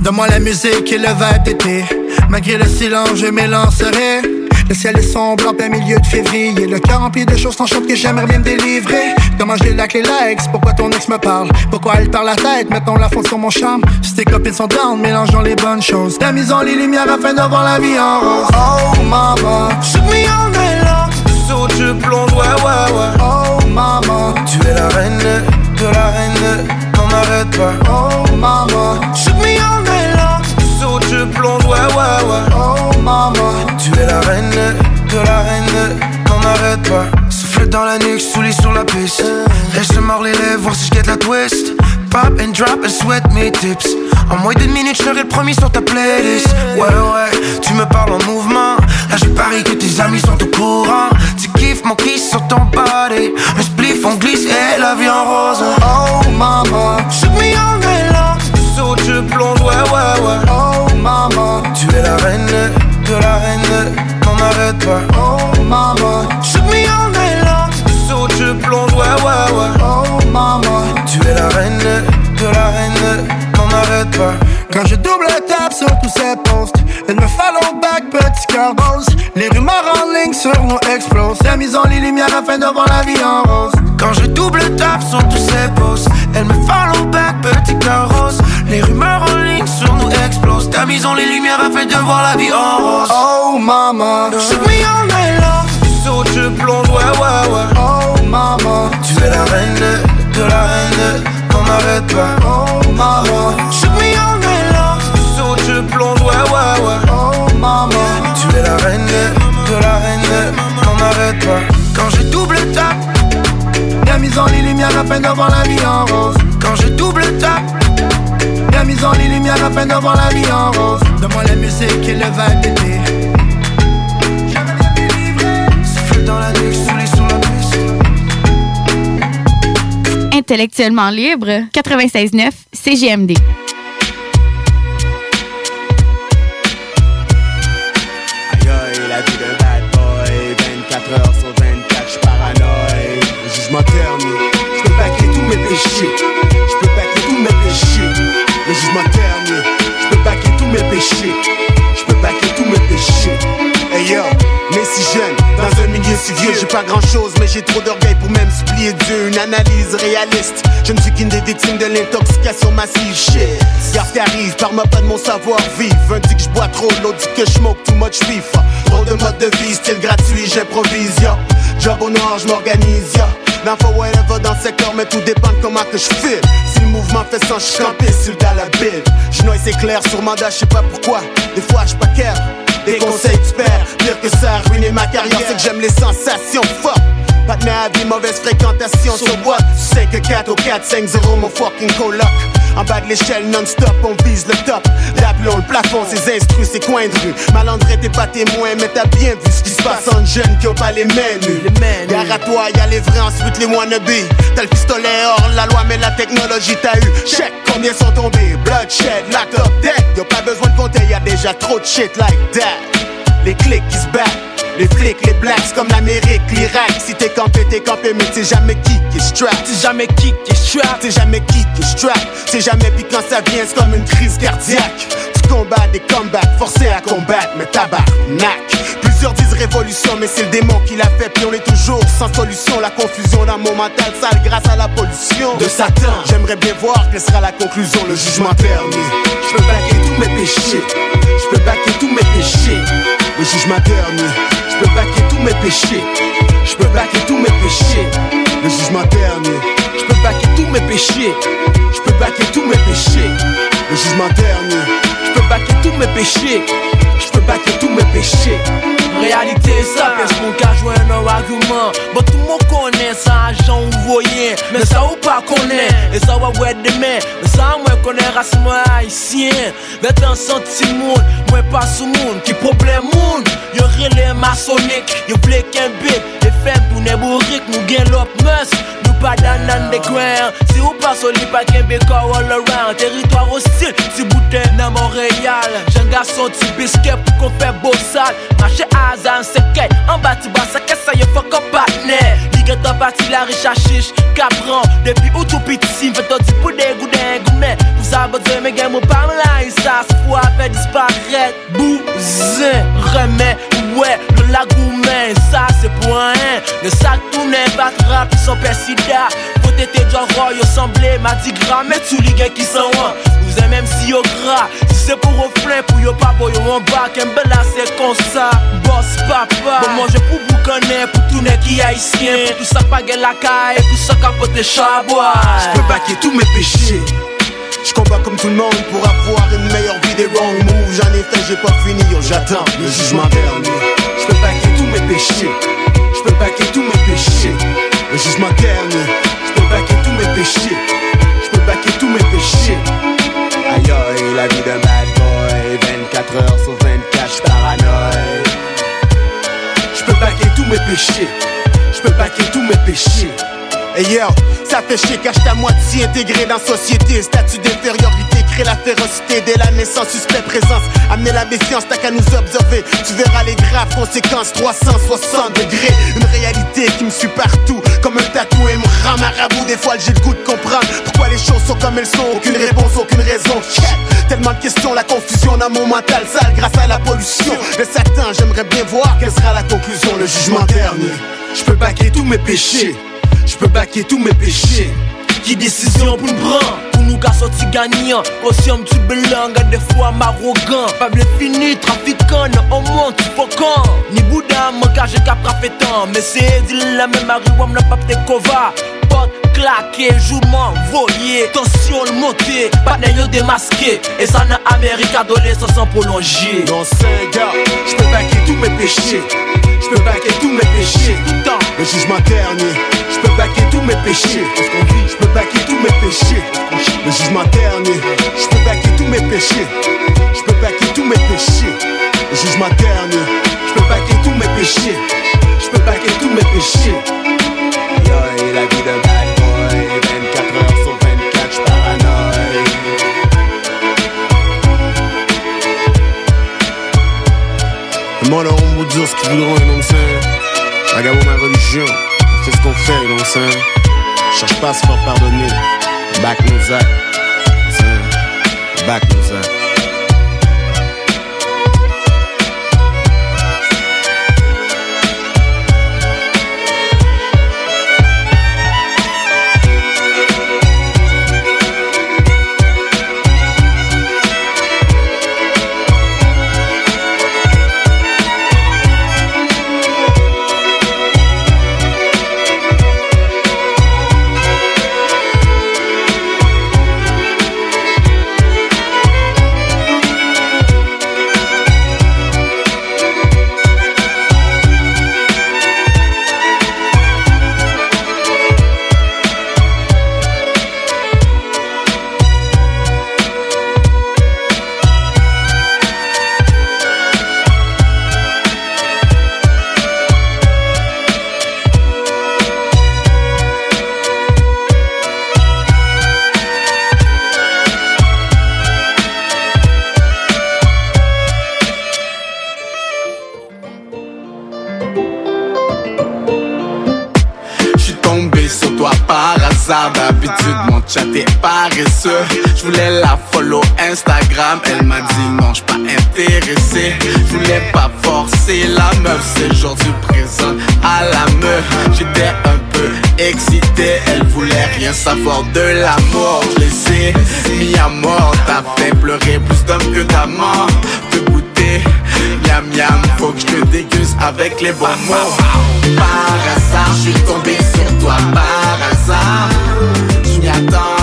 Donne-moi la musique et le vibe d'été. Malgré le silence, je m'élancerai. Le ciel est sombre en plein milieu de février. Le cœur rempli de choses t'enchantes que j'aimerais bien me délivrer. Comment j'ai la clé l'ex Pourquoi ton ex me parle? Pourquoi elle parle la tête? Mettons la fond sur mon charme. Si tes copines sont down, mélangeons les bonnes choses. La mise en les lumières afin de voir la vie en rose. Oh mama, shoot me all night long. Tu sautes, je plonge, ouais, ouais, ouais. Oh mama, tu es la reine de la reine. N'en arrête pas. Oh mama, shoot me all night long. Tu sautes, je plonge, ouais, ouais, ouais. Oh mama, tu es la reine de la reine. N'en arrête pas. Souffle dans la nuque, sous sur la piste. Elle se mord les lèvres, voir si je get la twist. Pop and drop, elle souhaite mes tips. En moins d'une minute, je serai le premier sur ta playlist. Ouais, ouais, tu me parles en mouvement. Là, je parie que tes amis sont au courant. Tu kiffes mon kiss sur ton body. Un spliff, on glisse et la vie en rose. Oh, mama, shoot me all night long. Tu sautes, je plonge, ouais, ouais, ouais. Oh, mama, tu es la reine de la reine. Oh, mama, shoot me all night long. Tu sautes, je plonge, ouais, ouais, ouais. Oh, mama, tu es la reine de la reine. N'en arrête pas. Quand je double tape sur tous ces posts, elle me follow back, petit cœur rose. Les rumeurs en ligne sur nous explosent. La mise en les lumières afin de voir la vie en rose. Quand je double tape sur tous ces posts, elle me follow back, petit cœur rose. Les rumeurs en ligne sur nous explosent. Ta mise en les lumières afin de voir la vie en rose. Oh mama, shoot me all night long. Tu sautes, je plonge, ouais, ouais, ouais. Oh mama, tu es la reine de la reine. N'en arrête pas. Oh mama, shoot me all night long. Tu sautes, je plonge, ouais, ouais, ouais. Oh mama, tu es la reine de la reine. N'en arrête pas. Quand je double tape, la mise en les lumières afin de voir la vie en rose. Quand je double tape, la mise en les lumières afin de voir la vie en rose. Donne-moi la musique et le vibe d'été. Souffle dans la nuque, les sur la piste. Intellectuellement libre, 96.9 CGMD. La vie de bad boy Terminé J'peux bâcler tous mes péchés. J'peux bâcler tous mes péchés. Hey né si jeune, dans un milieu si vieux J'ai pas grand chose mais j'ai trop d'orgueil pour même supplier Dieu. Une analyse réaliste. Je ne suis qu'une des victimes de l'intoxication massive. Shit, garde qui arrive, parle-moi pas de mon savoir-vivre. Un dit que je bois trop, l'autre dit que je smoke too much FIFA. Trop de mode de vie, style gratuit, j'improvise. Job au noir, je m'organise. Dans for whatever dans le secteur, mais tout dépend de comment que je file. Si le mouvement fait sans, je sur le dollar bill Je noie c'est clair sur mandat, je sais pas pourquoi. Des fois je pas care des conseils tu perds, pire que ça a ruiné ma carrière C'est que j'aime les sensations fortes. Pas de ma vie, mauvaise fréquentation sur boîte 5 4 au 4, 5 0 mon fucking coloc En bas de l'échelle non-stop, on vise le top. L'aplomb, le plafond, ses instrus, ses coins de rue. Malandré, t'es pas témoin, mais t'as bien vu ce qui se passe. En jeunes qui ont pas les mains nues. Gare à toi, y'a les vrais, ensuite les wannabes. T'as le pistolet hors la loi, mais la technologie t'a eu. Check combien sont tombés, bloodshed, locked up, dead Y'a pas besoin de compter, y'a déjà trop de shit like that. Les clics qui se battent. Les flics, les blacks, comme l'Amérique, l'Irak. Si t'es campé, t'es campé, mais t'es jamais qui qui strap. T'es jamais qui qui strap. T'es jamais qui qui strap. C'est jamais, puis quand ça vient, c'est comme une crise cardiaque. Tu combats des combats, forcés à combattre, mais tabarnak. Plusieurs disent révolution, mais c'est le démon qui l'a fait, puis on est toujours sans solution. La confusion mon mental sale grâce à la pollution de Satan. J'aimerais bien voir quelle sera la conclusion, le jugement dernier. Je peux baquer tous mes péchés, je peux baquer tous mes péchés, le jugement dernier. Je peux baquer tous mes péchés, je peux baquer tous mes péchés, le jugement dernier. Je peux baquer tous mes péchés, je peux baquer tous mes péchés, le jugement dernier. Je peux baquer tous mes péchés, je peux baquer tous mes péchés. Réalité ça, pes moun ka jwen nan argument. Bon tout moun konen sa ajan ou voyen Men sa ou pa konen, e sa wap wè demen Men sa mwen konen rase mwen haisyen Vet an senti moun, mwen pa sou moun Ki problem moun, yo rele masonik Yo vle ken fem pou ne bourrik Nou gen lop mus, nou pa dan underground Si ou pa soli pa ken beka all around. Territoire hostile, si bouten nan Montréal. Jen gason ti biske pou kon fe beau sal Mache azan se kay, an bati basa ke sa yo fok an patne Ligue ton pati la riche a chiche, kapran Depi ou tout piti si mfe to di pou de gouden goumen Pou sa bote me gen mou pa mla isa Se fwa fe disparet, bouzin Remen, ouais, le lagoumen Sa se pou an Le sak tounen batra pi son persida. Pote te djan roy yo semble Madi gram, mais tu li gen ki san wan Nou zè même si yo gras se pou reflen pou yo pa bo yo an bak Mbe la se kon sa, boss papa Bon manje pou boukane, pou toune ki haisyen Pou tout sa pa gen la kaye, tout sa kapote chaboy Je peux baquer tous mes péchés. Je combat comme tout le monde pour avoir une meilleure vie des wrong moves. J'en ai fait, j'ai pas fini, j'attends le jugement dernier. Je peux baquer tous mes péchés. Je peux baquer tous mes péchés. Le jugement dernier. Je peux baquer tous mes péchés. Je peux baquer tous mes péchés. Aïe aïe, la vie d'un. 24 heures sur 24, j'suis paranoïe. Je peux baquer tous mes péchés. Je peux baquer tous mes péchés. Yo, ça fait chier j'étais à moitié intégré dans la société. Statut d'infériorité, la férocité dès la naissance, suspect présence. Amener la méfiance, t'as qu'à nous observer. Tu verras les graves conséquences, 360 degrés. Une réalité qui me suit partout, comme un tatou et me rend marabout. Des fois, j'ai le goût de comprendre pourquoi les choses sont comme elles sont. Aucune réponse, aucune raison. Tellement de questions, la confusion dans mon mental sale grâce à la pollution. De Satan, j'aimerais bien voir quelle sera la conclusion, le jugement dernier. Je peux baquer tous mes péchés. Je peux baquer tous mes péchés. Qui décision pour nous prendre? Nous qu'à sortir gagnant Aussi un petit belang des fois m'arrogant Pas bien fini trafiquant Non au monde tu faut quand? Ni Bouddha mon cas j'ai qu'à tant. Mais c'est dit la même marijuana n'a pas peut kova Porte claqué, jouement voyé Tension le monté, pas yo démasqué Et ça n'a Amérique adolescent sans prolonger. Dans 5 gars, je peux baquer Je peux baquer tous mes péchés. Le. Je peux baquer tous mes péchés. Je peux baquer tous mes péchés. Le jugement. Je peux baquer tous mes péchés. Je peux baquer tous mes péchés. Le jugement. Je peux baquer tous mes péchés. Je peux baquer tous mes péchés. Yo, et la vie d'un Le monde aura beau dire ce qu'ils voudront, what I'm saying? Regarde ma religion, c'est ce qu'on fait, what I'm saying? Cherche pas à se faire pardonner. Back nos actes. Back nos actes. Hasard d'habitude mon chat est paresseux. Je voulais la follow Instagram. Elle m'a dit non pas intéressé. Je voulais pas forcer la meuf. C'est jour du présent à la meuf. J'étais un peu excité. Elle voulait rien savoir de l'amour Je l'ai sais, mis à mort. T'as fait pleurer plus d'hommes que d'amants De goûter Miam miam, faut que je te déguste avec les bons mots Par hasard, je suis tombé sur toi. Par hasard Je m'y attendais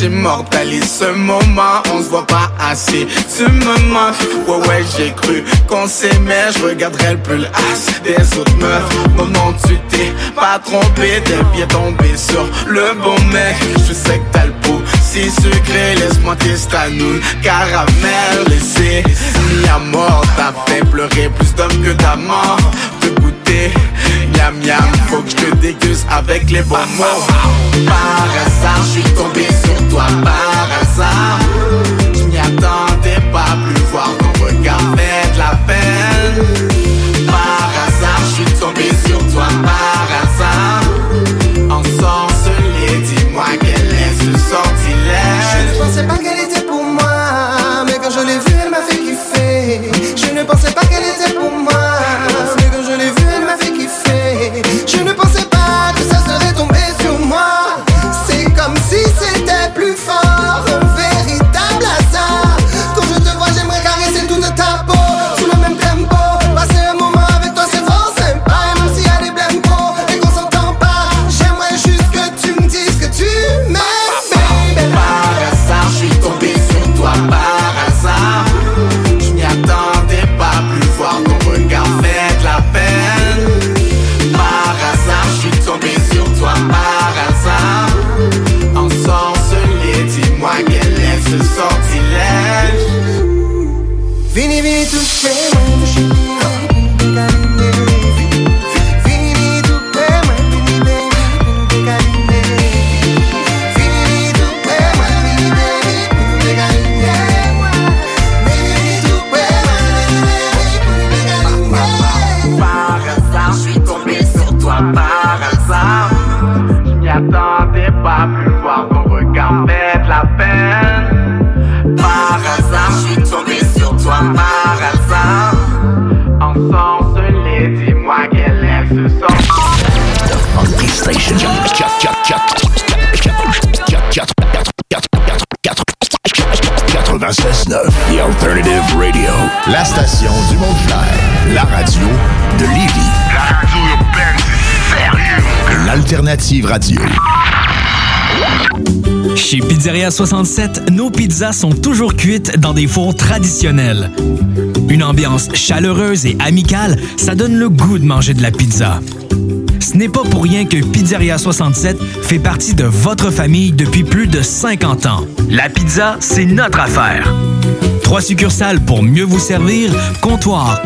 j'immortalise ce moment, on se voit pas assez. Tu me manques, ouais ouais j'ai cru qu'on s'aimait, je regarderais le pull as des autres meufs. Non tu t'es pas trompé, t'es bien tombé sur le bon mec. Je sais que t'as le pot si sucré, laisse-moi tester à nous caramel laissé mis à mort. T'as fait pleurer plus d'hommes que d'amants, de goûter. Faut que je te déguste avec les bons mots. Par hasard, je suis tombé sur toi par hasard. La station du monde clair. La radio de Lévis. La radio urbaine, sérieux. L'Alternative Radio. Chez Pizzeria 67, nos pizzas sont toujours cuites dans des fours traditionnels. Une ambiance chaleureuse et amicale, ça donne le goût de manger de la pizza. Ce n'est pas pour rien que Pizzeria 67 fait partie de votre famille depuis plus de 50 ans. La pizza, c'est notre affaire. Trois succursales pour mieux vous servir, comptoir,